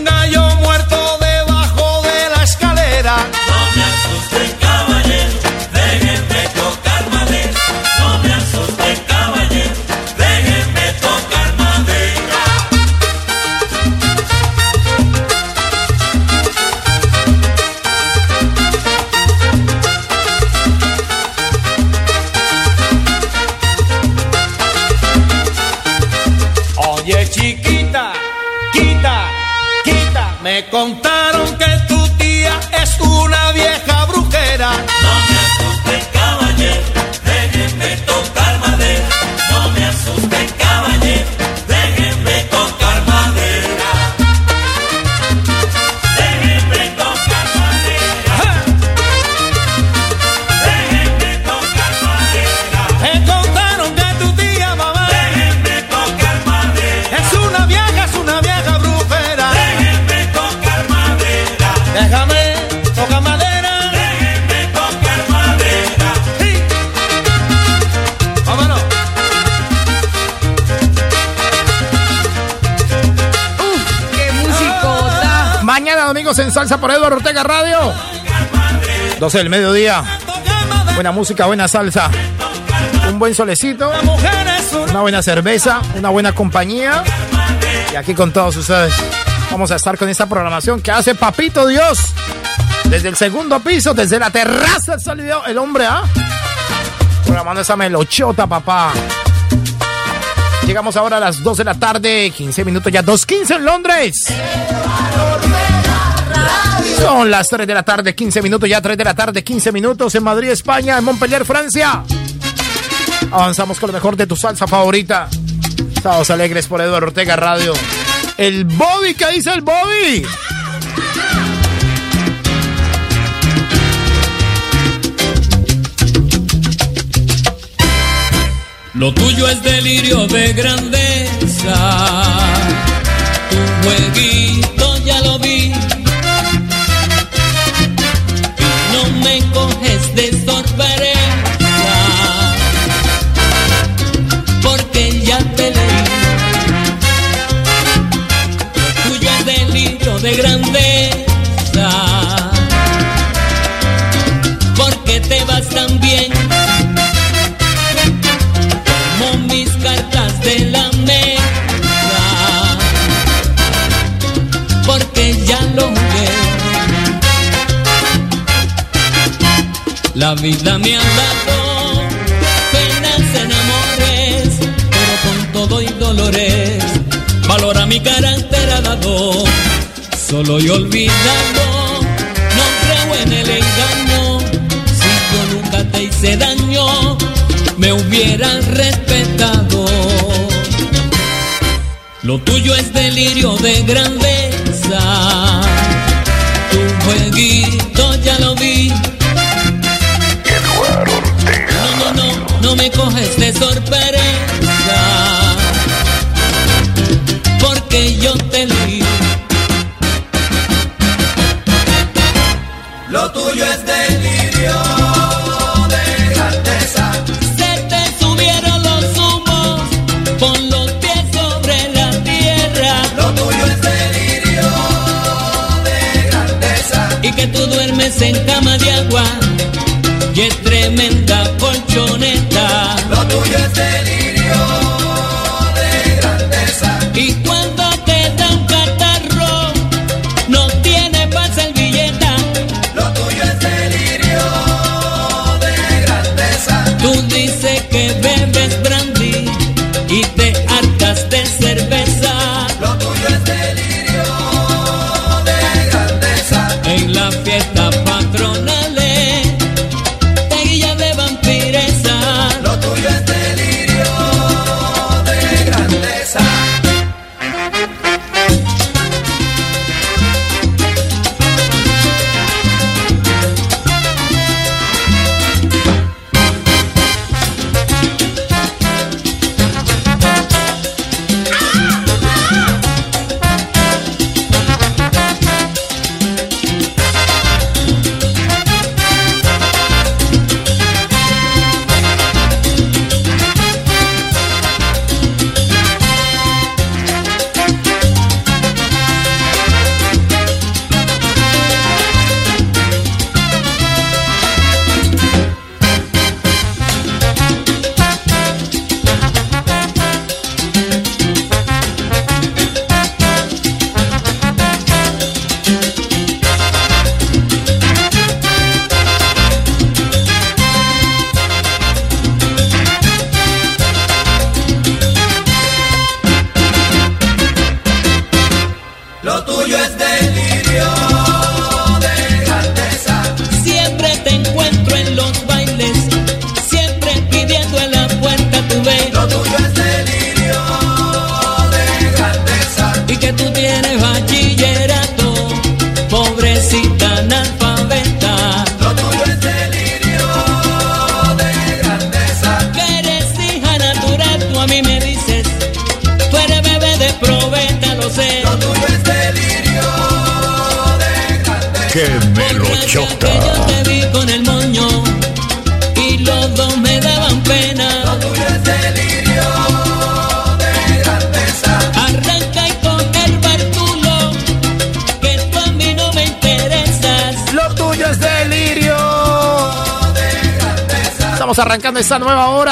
[SPEAKER 17] me
[SPEAKER 13] contaron
[SPEAKER 3] Salsa por Eduardo Ortega Radio. 12 del mediodía. Buena música, buena salsa. Un buen solecito.
[SPEAKER 13] Una
[SPEAKER 3] buena cerveza. Una buena compañía. Y aquí con todos ustedes. Vamos a estar con esta programación que hace Papito Dios. Desde el segundo piso, desde la terraza salió el hombre, ¿ah? Programando esa melochota, papá. Llegamos ahora a las 2 de la tarde, 15 minutos ya, 2.15 en Londres. Son las 3 de la tarde, 15 minutos, ya 3 de la tarde, 15 minutos en Madrid, España, en Montpellier, Francia. Avanzamos con lo mejor de tu salsa favorita. Sábados alegres por Eduardo Ortega Radio. El Bobby, ¿qué dice el Bobby?
[SPEAKER 18] Lo tuyo es delirio de grandeza. Tu jueguito de sorpresa. Porque ya te leí. Tuyo es delirio de grandeza. Porque te vas tan bien La vida me ha dado penas en amores, pero con todo y dolores, valora mi carácter ha dado, solo y olvidado, no creo en el engaño, si yo nunca te hice daño, me hubieran respetado. Lo tuyo es delirio de grandeza. Tu jueguito me coges de sorpresa. Porque yo te leí.
[SPEAKER 15] Lo tuyo es delirio de grandeza.
[SPEAKER 18] Se te subieron los humos, pon los pies sobre la tierra.
[SPEAKER 15] Lo tuyo es delirio de grandeza.
[SPEAKER 18] Y que tú duermes en cama de agua y es tremenda colchoneta.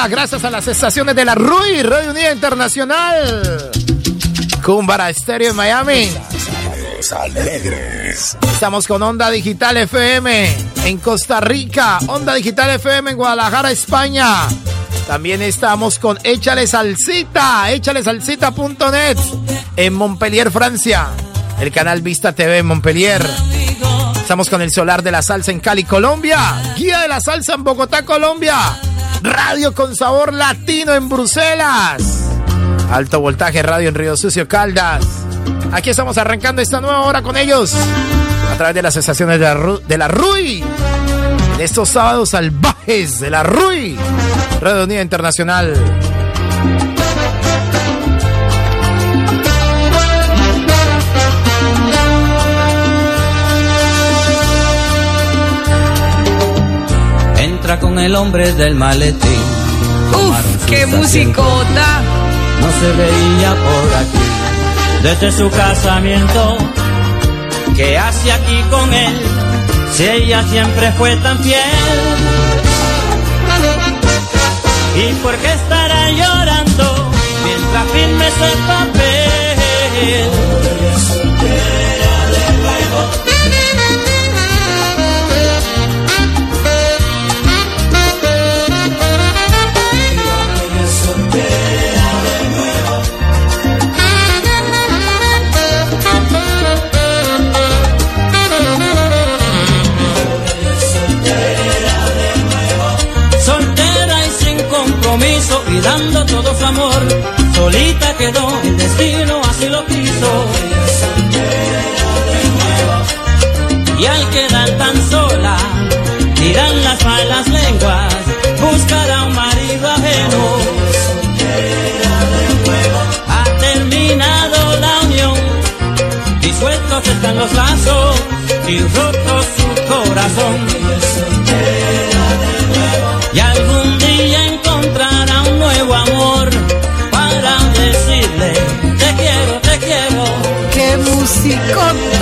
[SPEAKER 3] Gracias a las estaciones de la RUI, Radio Unida Internacional. Cumbara Estéreo en Miami.
[SPEAKER 1] Alegres.
[SPEAKER 3] Estamos con Onda Digital FM en Costa Rica, Onda Digital FM en Guadalajara, España. También estamos con Échale Salsita, échale salsita.net en Montpellier, Francia. El canal Vista TV en Montpellier. Estamos con el Solar de la Salsa en Cali, Colombia. Guía de la Salsa en Bogotá, Colombia. Radio con sabor latino en Bruselas. Alto voltaje radio en Río Sucio, Caldas. Aquí estamos arrancando esta nueva hora con ellos. A través de las estaciones de la, de la RUI. De estos sábados salvajes de la RUI. Radio Unida Internacional.
[SPEAKER 8] Con el hombre del maletín.
[SPEAKER 14] Uf, qué musicota.
[SPEAKER 8] No se veía por aquí. Desde su casamiento. ¿Qué hace aquí con él? Si ella siempre fue tan fiel. ¿Y por qué estará llorando mientras firme ese papel? Soltera y sin compromiso y dando todo su amor.
[SPEAKER 18] solita quedó, el destino así lo quiso. Y al quedar tan sola, dirán las malas lenguas, buscará un marido ajeno. Ha terminado la unión, disueltos están los lazos y roto su corazón. Y algún
[SPEAKER 9] musicota,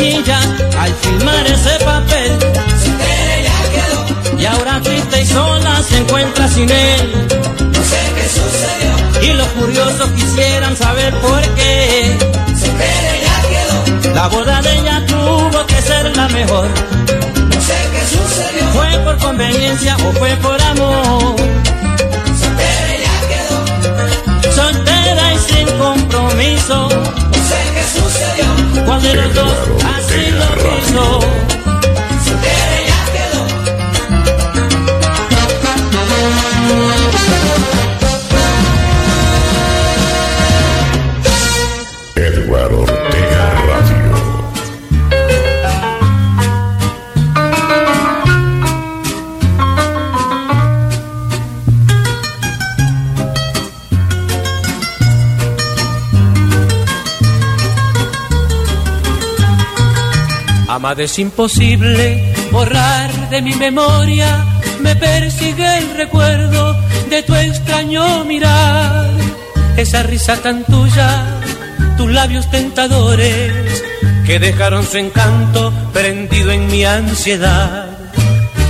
[SPEAKER 18] al filmar ese papel. Y ahora triste y sola se encuentra sin él. No sé qué sucedió. Y los curiosos quisieran saber por qué. La boda de ella tuvo que ser la mejor. No sé qué sucedió. Fue por conveniencia o fue por amor. Soltera y sin compromiso. Cuando los dos así lo quiso.
[SPEAKER 19] Es imposible borrar de mi memoria, me persigue el recuerdo de tu extraño mirar, esa risa tan tuya, tus labios tentadores, que dejaron su encanto prendido en mi ansiedad.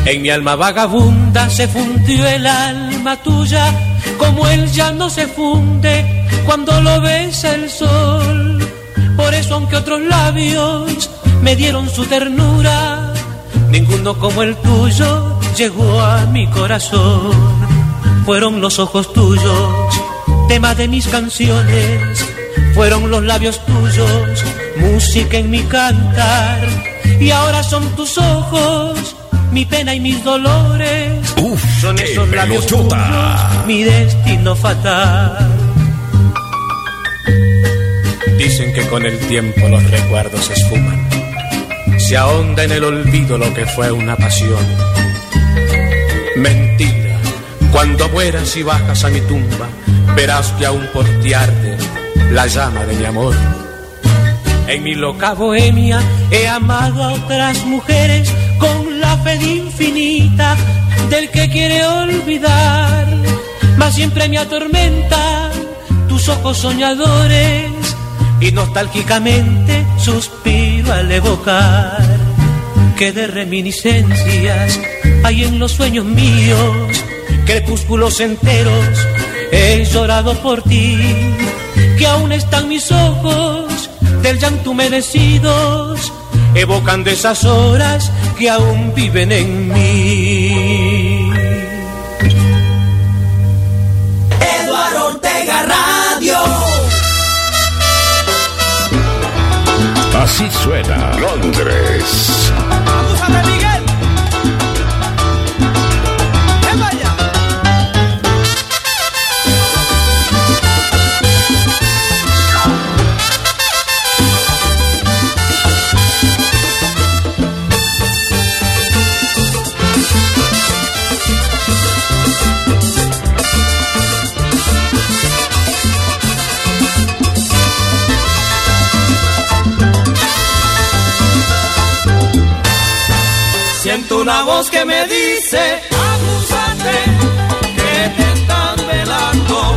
[SPEAKER 19] En mi alma vagabunda se fundió el alma tuya, como él ya no se funde cuando lo besa el sol. Por eso aunque otros labios me dieron su ternura, ninguno como el tuyo llegó a mi corazón. Fueron los ojos tuyos, tema de mis canciones, fueron los labios tuyos, música en mi cantar. Y ahora son tus ojos, mi pena y mis dolores. son esos labios tuyos, mi destino fatal. Dicen que con el tiempo los recuerdos se esfuman. Se ahonda en el olvido lo que fue una pasión. Mentira, cuando mueras y bajas a mi tumba, verás que aún por ti arde la llama de mi amor. En mi loca bohemia he amado a otras mujeres con la fe infinita del que quiere olvidar, mas siempre me atormentan tus ojos soñadores y nostálgicamente suspiro al evocar que de reminiscencias hay en los sueños míos, crepúsculos enteros he llorado por ti, que aún están mis ojos del llanto humedecidos, evocando esas horas que aún viven en mí.
[SPEAKER 1] Así suena Londres.
[SPEAKER 6] Una voz que me dice, acúsate, que te están velando.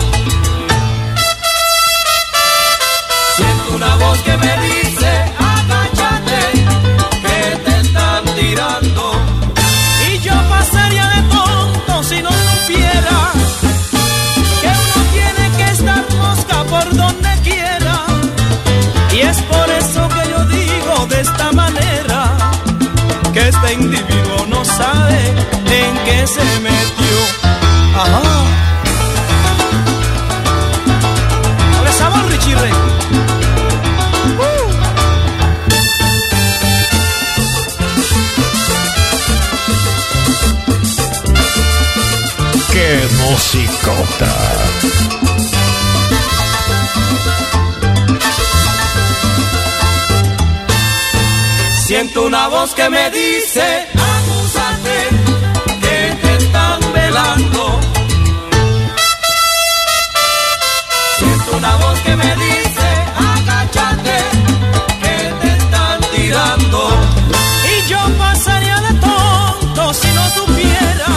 [SPEAKER 6] Siento una voz que me dice, agáchate, que te están tirando.
[SPEAKER 8] Y yo pasaría de tonto si no supiera que uno tiene que estar mosca por donde quiera. Y es por eso que yo digo de esta manera que este individuo sabe en qué se metió. Ajá. Ver, sabor, Richie Ray.
[SPEAKER 1] ¡Qué musicota!
[SPEAKER 6] Siento una voz que me dice, velando. Siento una voz que me dice, agáchate, que te están tirando.
[SPEAKER 8] Y yo pasaría de tonto si no supiera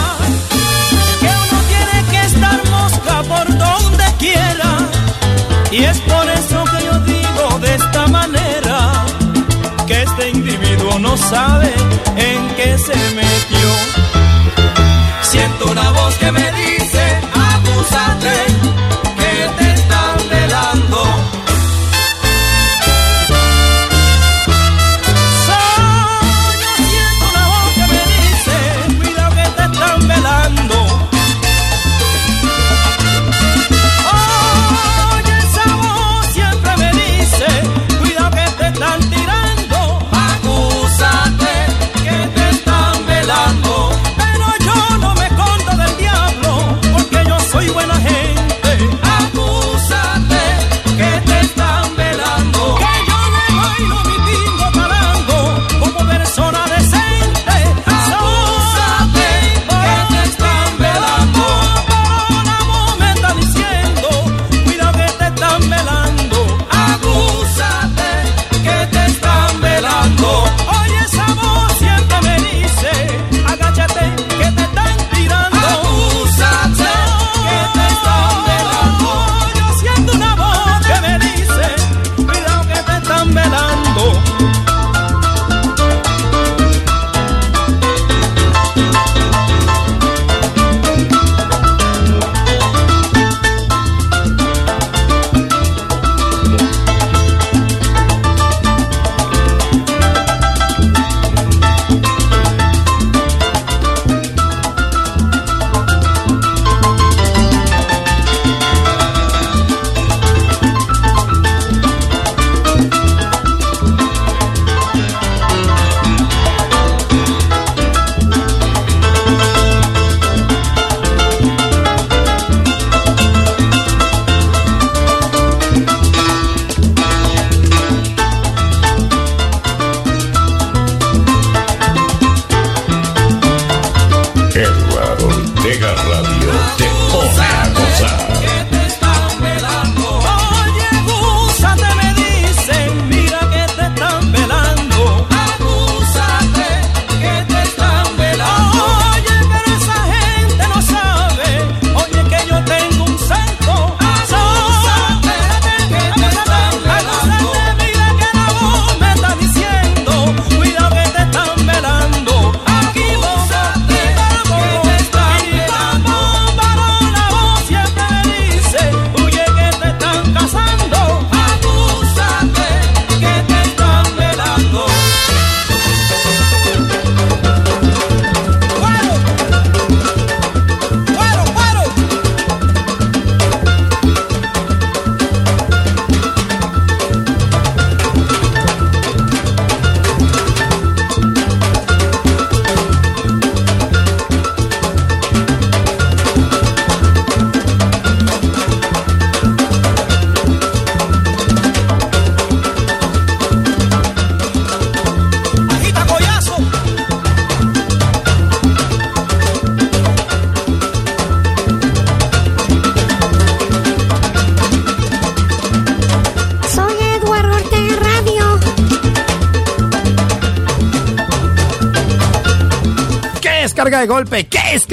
[SPEAKER 8] que uno tiene que estar mosca por donde quiera. Y es por eso que yo digo de esta manera que este individuo no sabe
[SPEAKER 6] una voz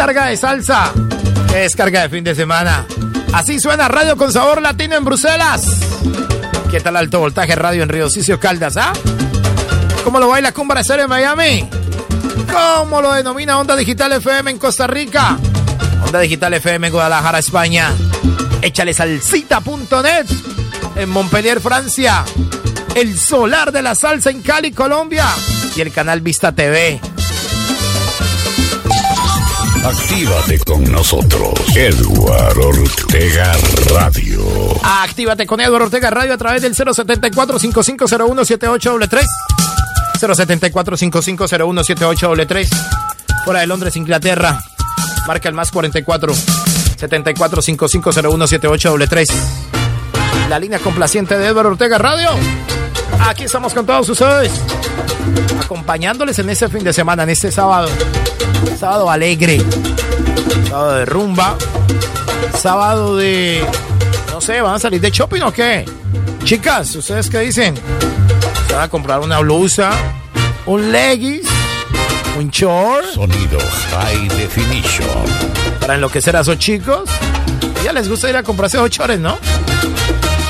[SPEAKER 3] descarga de salsa? ¿Qué descarga de fin de semana? Así suena Radio con Sabor Latino en Bruselas. ¿Qué tal alto voltaje radio en Río Sicio Caldas, ah? ¿Cómo lo baila Cumbra en Miami? ¿Cómo lo denomina Onda Digital FM en Costa Rica? Onda Digital FM en Guadalajara, España. Échale salsita.net en Montpellier, Francia. El Solar de la Salsa en Cali, Colombia. Y el canal Vista TV.
[SPEAKER 1] Actívate con nosotros, Edward Ortega Radio.
[SPEAKER 3] Actívate con Edward Ortega Radio a través del 074 5501 7833 074 5501 7833 Fuera de Londres, Inglaterra. Marca el más 44 74 5501 7833 La línea complaciente de Edward Ortega Radio. Aquí estamos con todos ustedes. Acompañándoles en este fin de semana, en este sábado. Sábado alegre. Sábado de rumba. Sábado de. No sé, ¿van a salir de shopping o qué? Chicas, ¿ustedes qué dicen? ¿Se van a comprar una blusa? ¿Un leggings? ¿Un short?
[SPEAKER 1] Sonido High Definition.
[SPEAKER 3] Para enloquecer a esos chicos. Ya les gusta ir a comprarse esos chores, ¿no?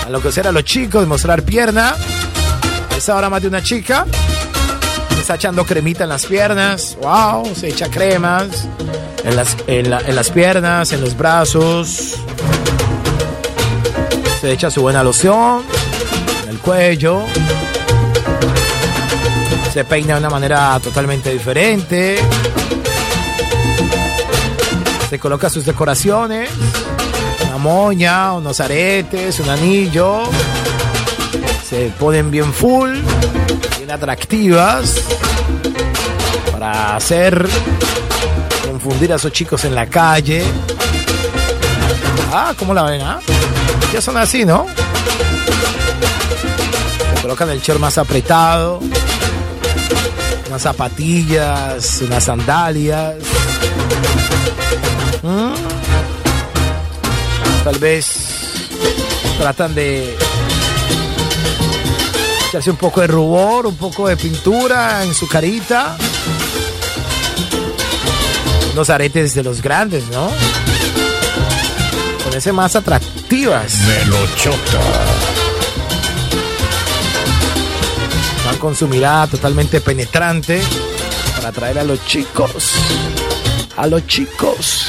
[SPEAKER 3] A enloquecer a los chicos, mostrar pierna. A esa hora más de una chica está echando cremita en las piernas. Wow, se echa cremas en las, en, la, en las piernas, en los brazos. Se echa su buena loción en el cuello. Se peina de una manera totalmente diferente. Se coloca sus decoraciones. Una moña, unos aretes, un anillo. Se ponen bien full, atractivas. Para hacer confundir a esos chicos en la calle. Ah, ¿cómo la ven? Ah? Ya son así, ¿no? Se colocan el short más apretado, unas zapatillas, unas sandalias. ¿Mm? Tal vez tratan de echarse un poco de rubor, un poco de pintura en su carita. Unos aretes de los grandes, ¿no? Con ese más atractivas.
[SPEAKER 1] Melochota.
[SPEAKER 3] Van con su mirada totalmente penetrante para atraer a los chicos. A los chicos.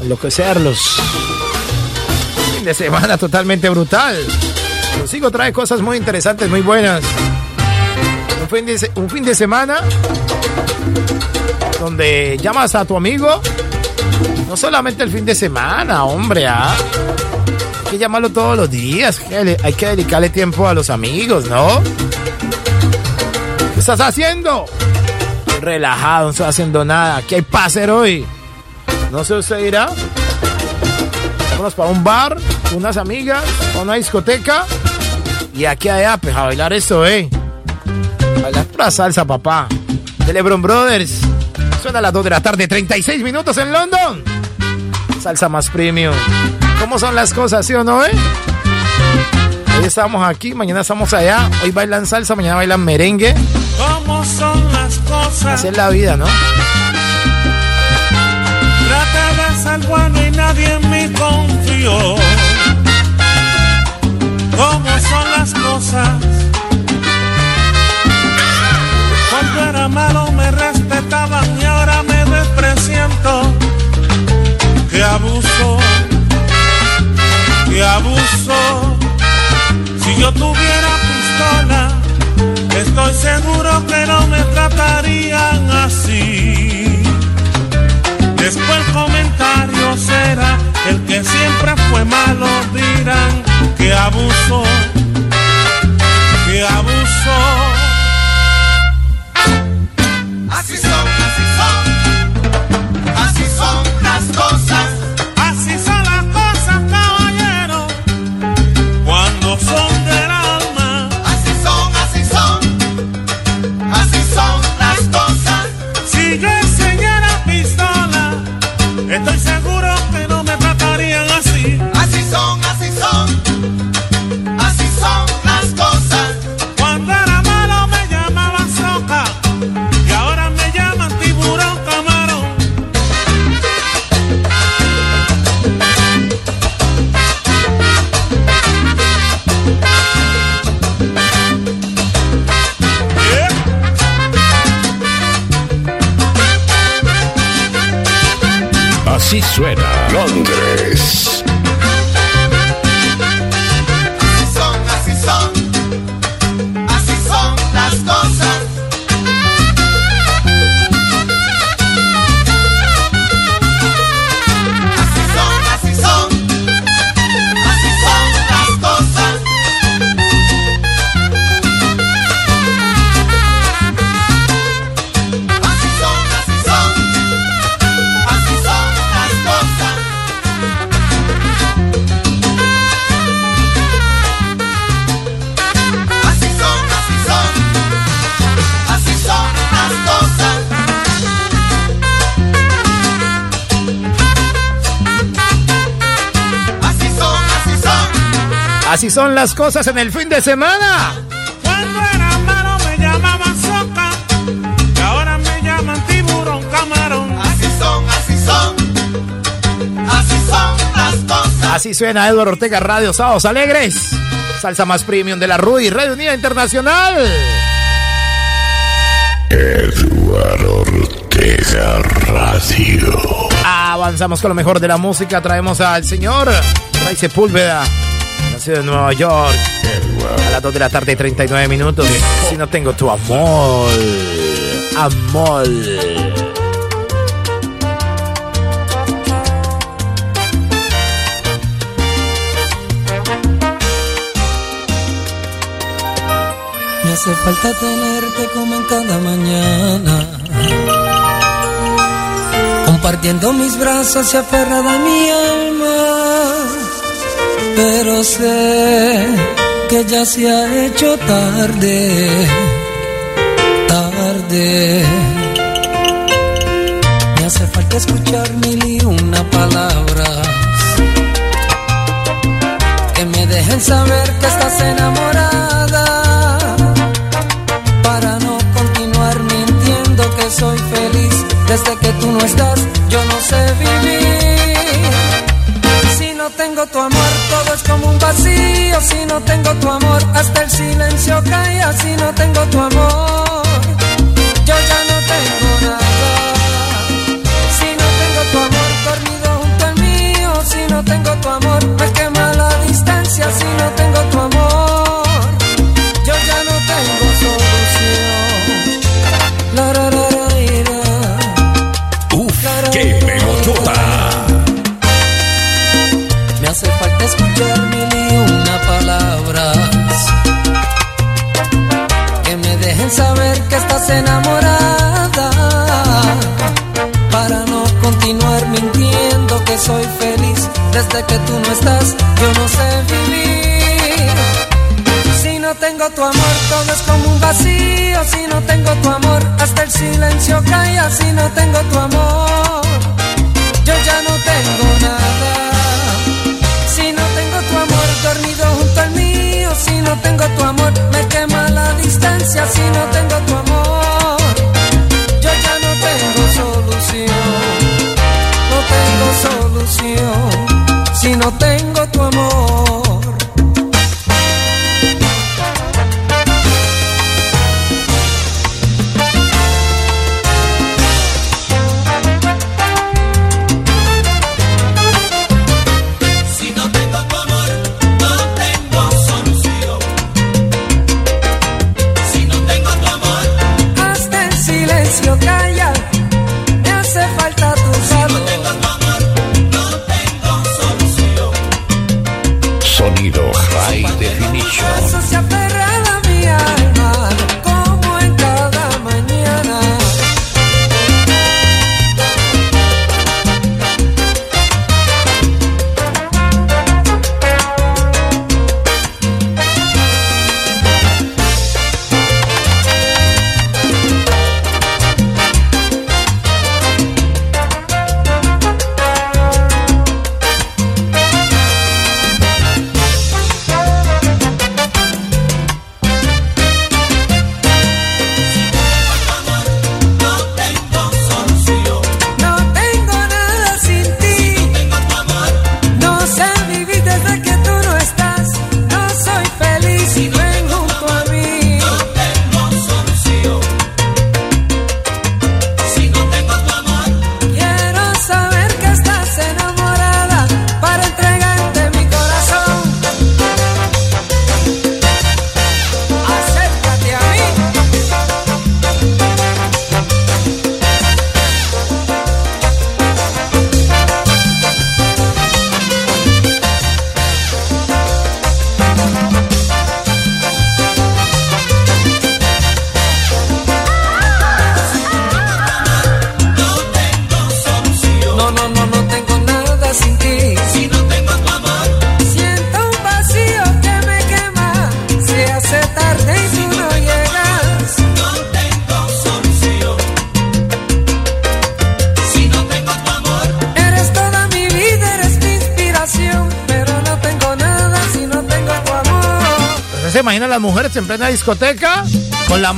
[SPEAKER 3] Enloquecerlos. Fin de semana totalmente brutal. Consigo trae cosas muy interesantes, muy buenas. Un fin de, un fin de semana donde llamas a tu amigo. No solamente el fin de semana, hombre, ¿ah? Hay que llamarlo todos los días. Hay que dedicarle tiempo a los amigos, ¿no? ¿Qué estás haciendo? Relajado, no estoy haciendo nada. ¿Qué hay hacer hoy? No sé, usted dirá. Vámonos para un bar, unas amigas, una discoteca. Y aquí allá, pues a bailar esto, ¿eh? Bailar pura salsa, papá. De Lebron Brothers. Suena a las 2 de la tarde, 36 minutos en London. Salsa más premium. ¿Cómo son las cosas, sí o no, eh? Hoy estamos aquí, mañana estamos allá. Hoy bailan salsa, mañana bailan merengue.
[SPEAKER 13] ¿Cómo son las cosas?
[SPEAKER 3] Así es la vida, ¿no?
[SPEAKER 13] Bueno y nadie en mí confió. ¿Cómo son las cosas? Cuando era malo me respetaban y ahora me despreciento. ¡Qué abuso! ¡Qué abuso! Si yo tuviera pistola, estoy seguro que no me tratarían así. Después el comentario será el que siempre fue malo, dirán que abuso, que abuso.
[SPEAKER 15] Así son, así son, así son las cosas.
[SPEAKER 13] Así son las cosas
[SPEAKER 3] en el fin de semana.
[SPEAKER 20] Cuando era malo me llamaban soca y ahora me llaman tiburón camarón.
[SPEAKER 21] Así son, así son, así son las cosas.
[SPEAKER 3] Así suena Eduardo Ortega Radio Sábados Alegres. Salsa más premium de la RUI, Radio Unida Internacional.
[SPEAKER 1] Eduardo Ortega Radio.
[SPEAKER 3] Avanzamos con lo mejor de la música. Traemos al señor Ray Sepúlveda, en Nueva York. A las 2 de la tarde, 39 minutos. Si no tengo tu amor, amor.
[SPEAKER 5] Me hace falta tenerte como en cada mañana. Compartiendo mis brazos y aferrada a mi alma. Pero sé que ya se ha hecho tarde. Tarde. Me hace falta escuchar mil y una palabras que me dejen saber que estás enamorada para no continuar mintiendo que soy feliz desde que tú no estás si no tengo tu amor. Hasta el silencio calla si no tengo tu amor enamorada para no continuar mintiendo que soy feliz. Desde que tú no estás yo no sé vivir. Si no tengo tu amor todo es como un vacío. Si no tengo tu amor hasta el silencio calla. Si no tengo tu amor yo ya no tengo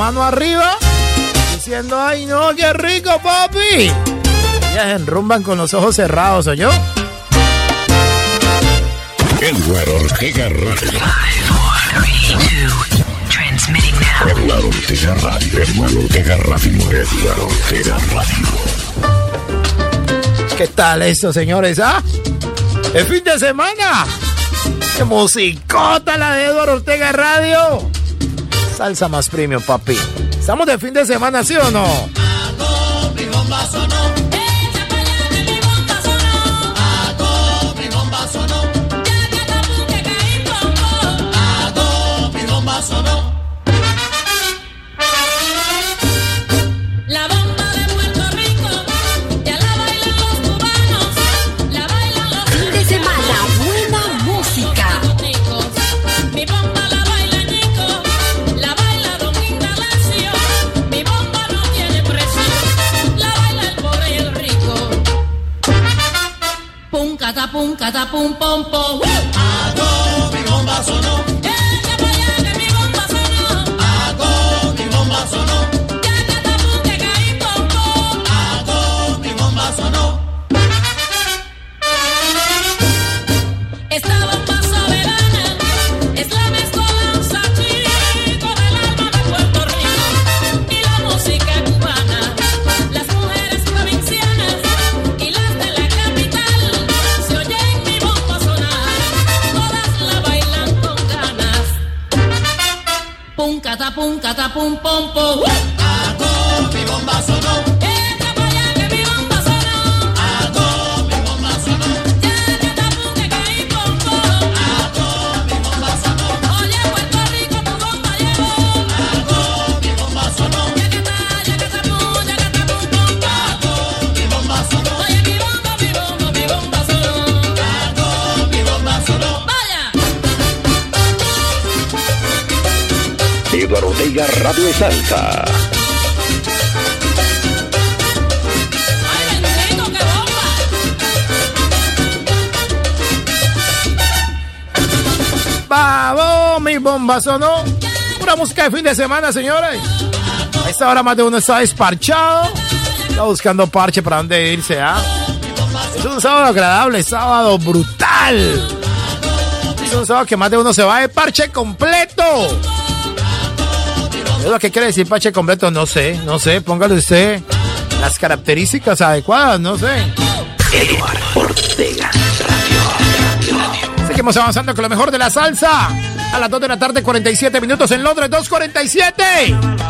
[SPEAKER 3] mano arriba diciendo, ay no, qué rico, papi. Ellas enrumban con los ojos cerrados, ¿o yo?
[SPEAKER 1] Edward Ortega Radio. Edward Ortega Radio. Edward Ortega Radio. Edward Ortega Radio.
[SPEAKER 3] ¿Qué tal esto, señores? ¿Ah? ¿El fin de semana? ¡Qué musicota la de Eduardo Ortega Radio! Salsa más premium, papi. ¿Estamos de fin de semana, sí o no?
[SPEAKER 17] Cata, pum, cata, pum, pom, pom. Hago
[SPEAKER 1] Salsa.
[SPEAKER 3] ¡Vamos, mi bomba sonó! Pura música de fin de semana, señores. A esta hora más de uno está desparchado. Está buscando parche para dónde irse, ¿ah? Es un sábado agradable, sábado brutal. Es un sábado que más de uno se va de parche completo. ¿Es lo que quiere decir parche completo? No sé, no sé. Póngale usted las características adecuadas, no sé.
[SPEAKER 1] Eduardo Ortega
[SPEAKER 3] Seguimos avanzando con lo mejor de la salsa. A las 2 de la tarde, 47 minutos en Londres, 2.47.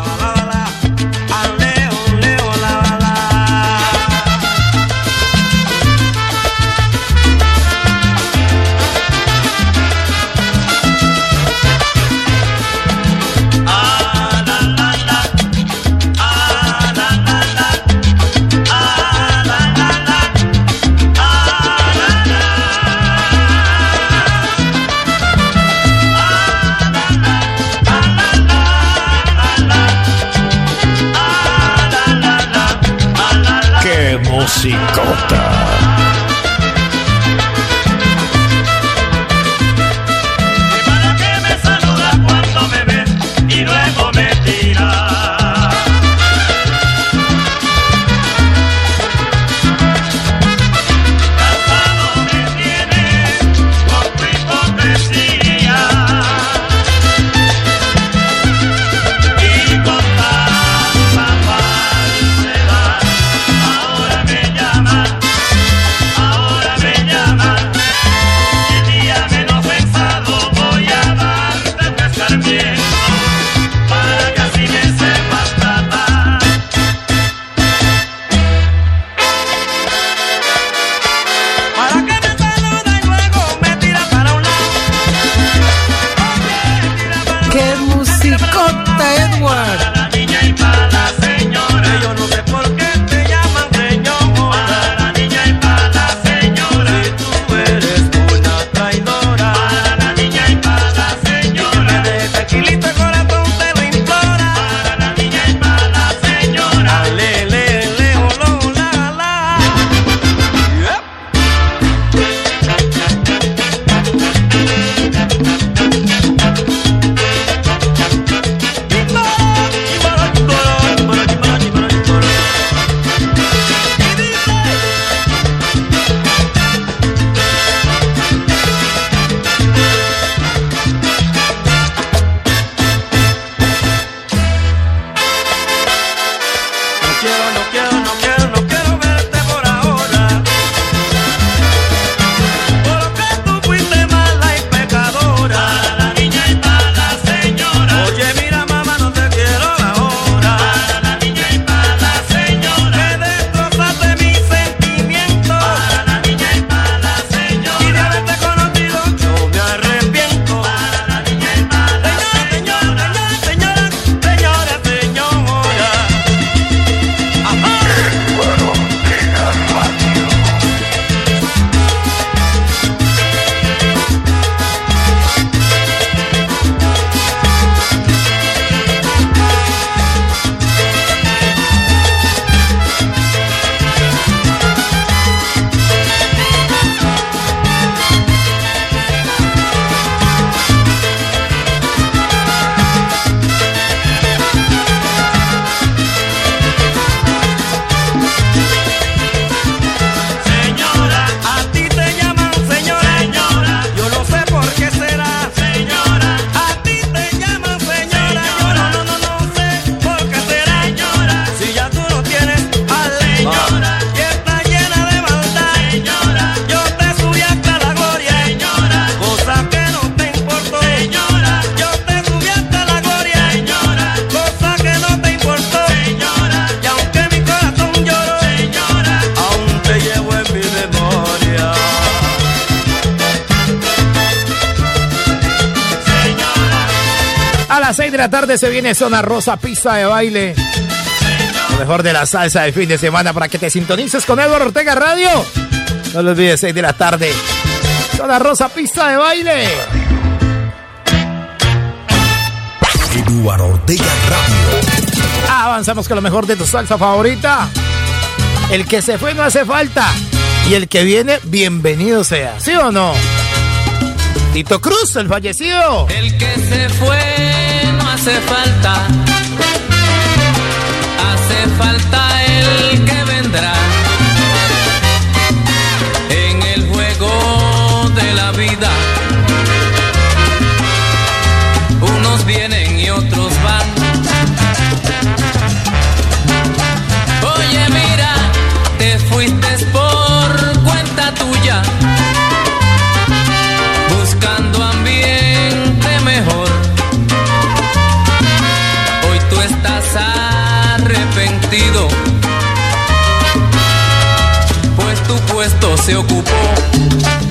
[SPEAKER 17] tiene
[SPEAKER 3] zona rosa, pista de baile. Lo mejor de la salsa de fin de semana para que te sintonices con Eduardo Ortega Radio. No lo olvides, 6 de la tarde. Zona rosa, pista de baile.
[SPEAKER 7] Eduardo Ortega Radio.
[SPEAKER 3] Avanzamos con lo mejor de tu salsa favorita. El que se fue no hace falta. Y el que viene, bienvenido sea. ¿Sí o no? Tito Cruz, el fallecido.
[SPEAKER 5] El que se fue hace falta, hace falta el que vendrá.
[SPEAKER 3] seu cupom.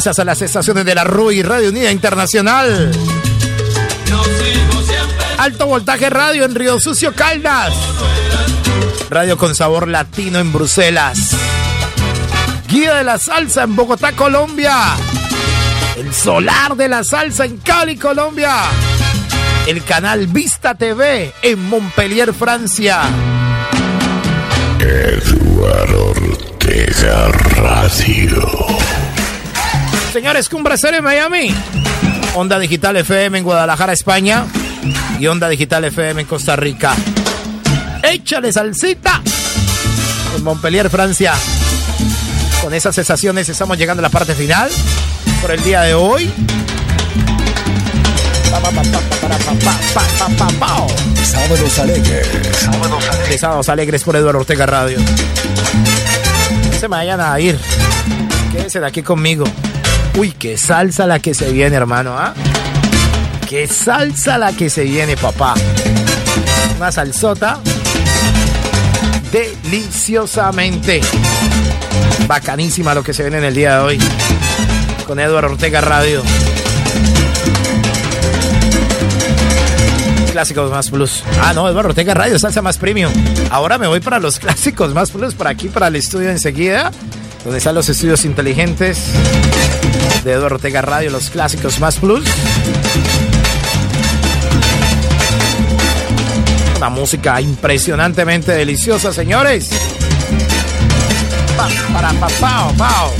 [SPEAKER 3] Gracias a las estaciones de la RUI Radio Unida Internacional. Alto Voltaje Radio en Río Sucio Caldas. Radio con sabor latino en Bruselas. Guía de la salsa en Bogotá, Colombia. El solar de la salsa en Cali, Colombia. El canal Vista TV en Montpellier, Francia.
[SPEAKER 1] Eduardo Ortega Radio.
[SPEAKER 3] Señores, Cumbre Cero en Miami. Onda Digital FM en Guadalajara, España. Y Onda Digital FM en Costa Rica. Échale salsita. En Montpellier, Francia. Con esas sensaciones estamos llegando a la parte final. Por el día de hoy.
[SPEAKER 1] Sábados alegres. Sábados
[SPEAKER 3] alegres. Sábados alegres por Eduardo Ortega Radio. No se me vayan a ir. Quédense de aquí conmigo. Uy, qué salsa la que se viene, hermano, ¿ah? Qué salsa la que se viene, papá. Una salsota. Deliciosamente. Bacanísima lo que se viene en el día de hoy. Con Eduardo Ortega Radio. Clásicos más plus. Ah, no, Eduardo Ortega Radio, salsa más premium. Ahora me voy para los clásicos más plus, para aquí, para el estudio enseguida, donde están los estudios inteligentes de Eduardo Ortega Radio, los clásicos más plus. Una música impresionantemente deliciosa, señores. Pa, para, pa, pao, pao.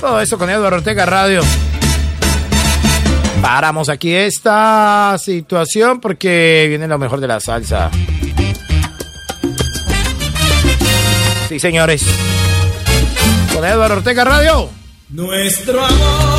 [SPEAKER 3] Todo eso con Eduardo Ortega Radio. Paramos aquí esta situación porque viene lo mejor de la salsa. Sí, señores. Con Eduardo Ortega Radio.
[SPEAKER 13] Nuestro amor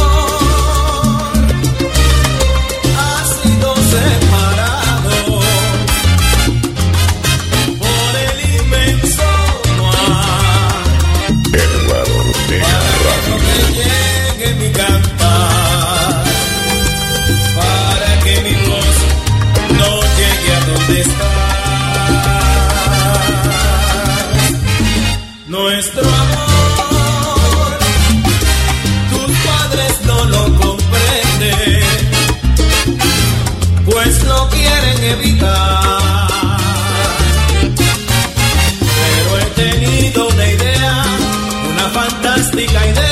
[SPEAKER 7] the kind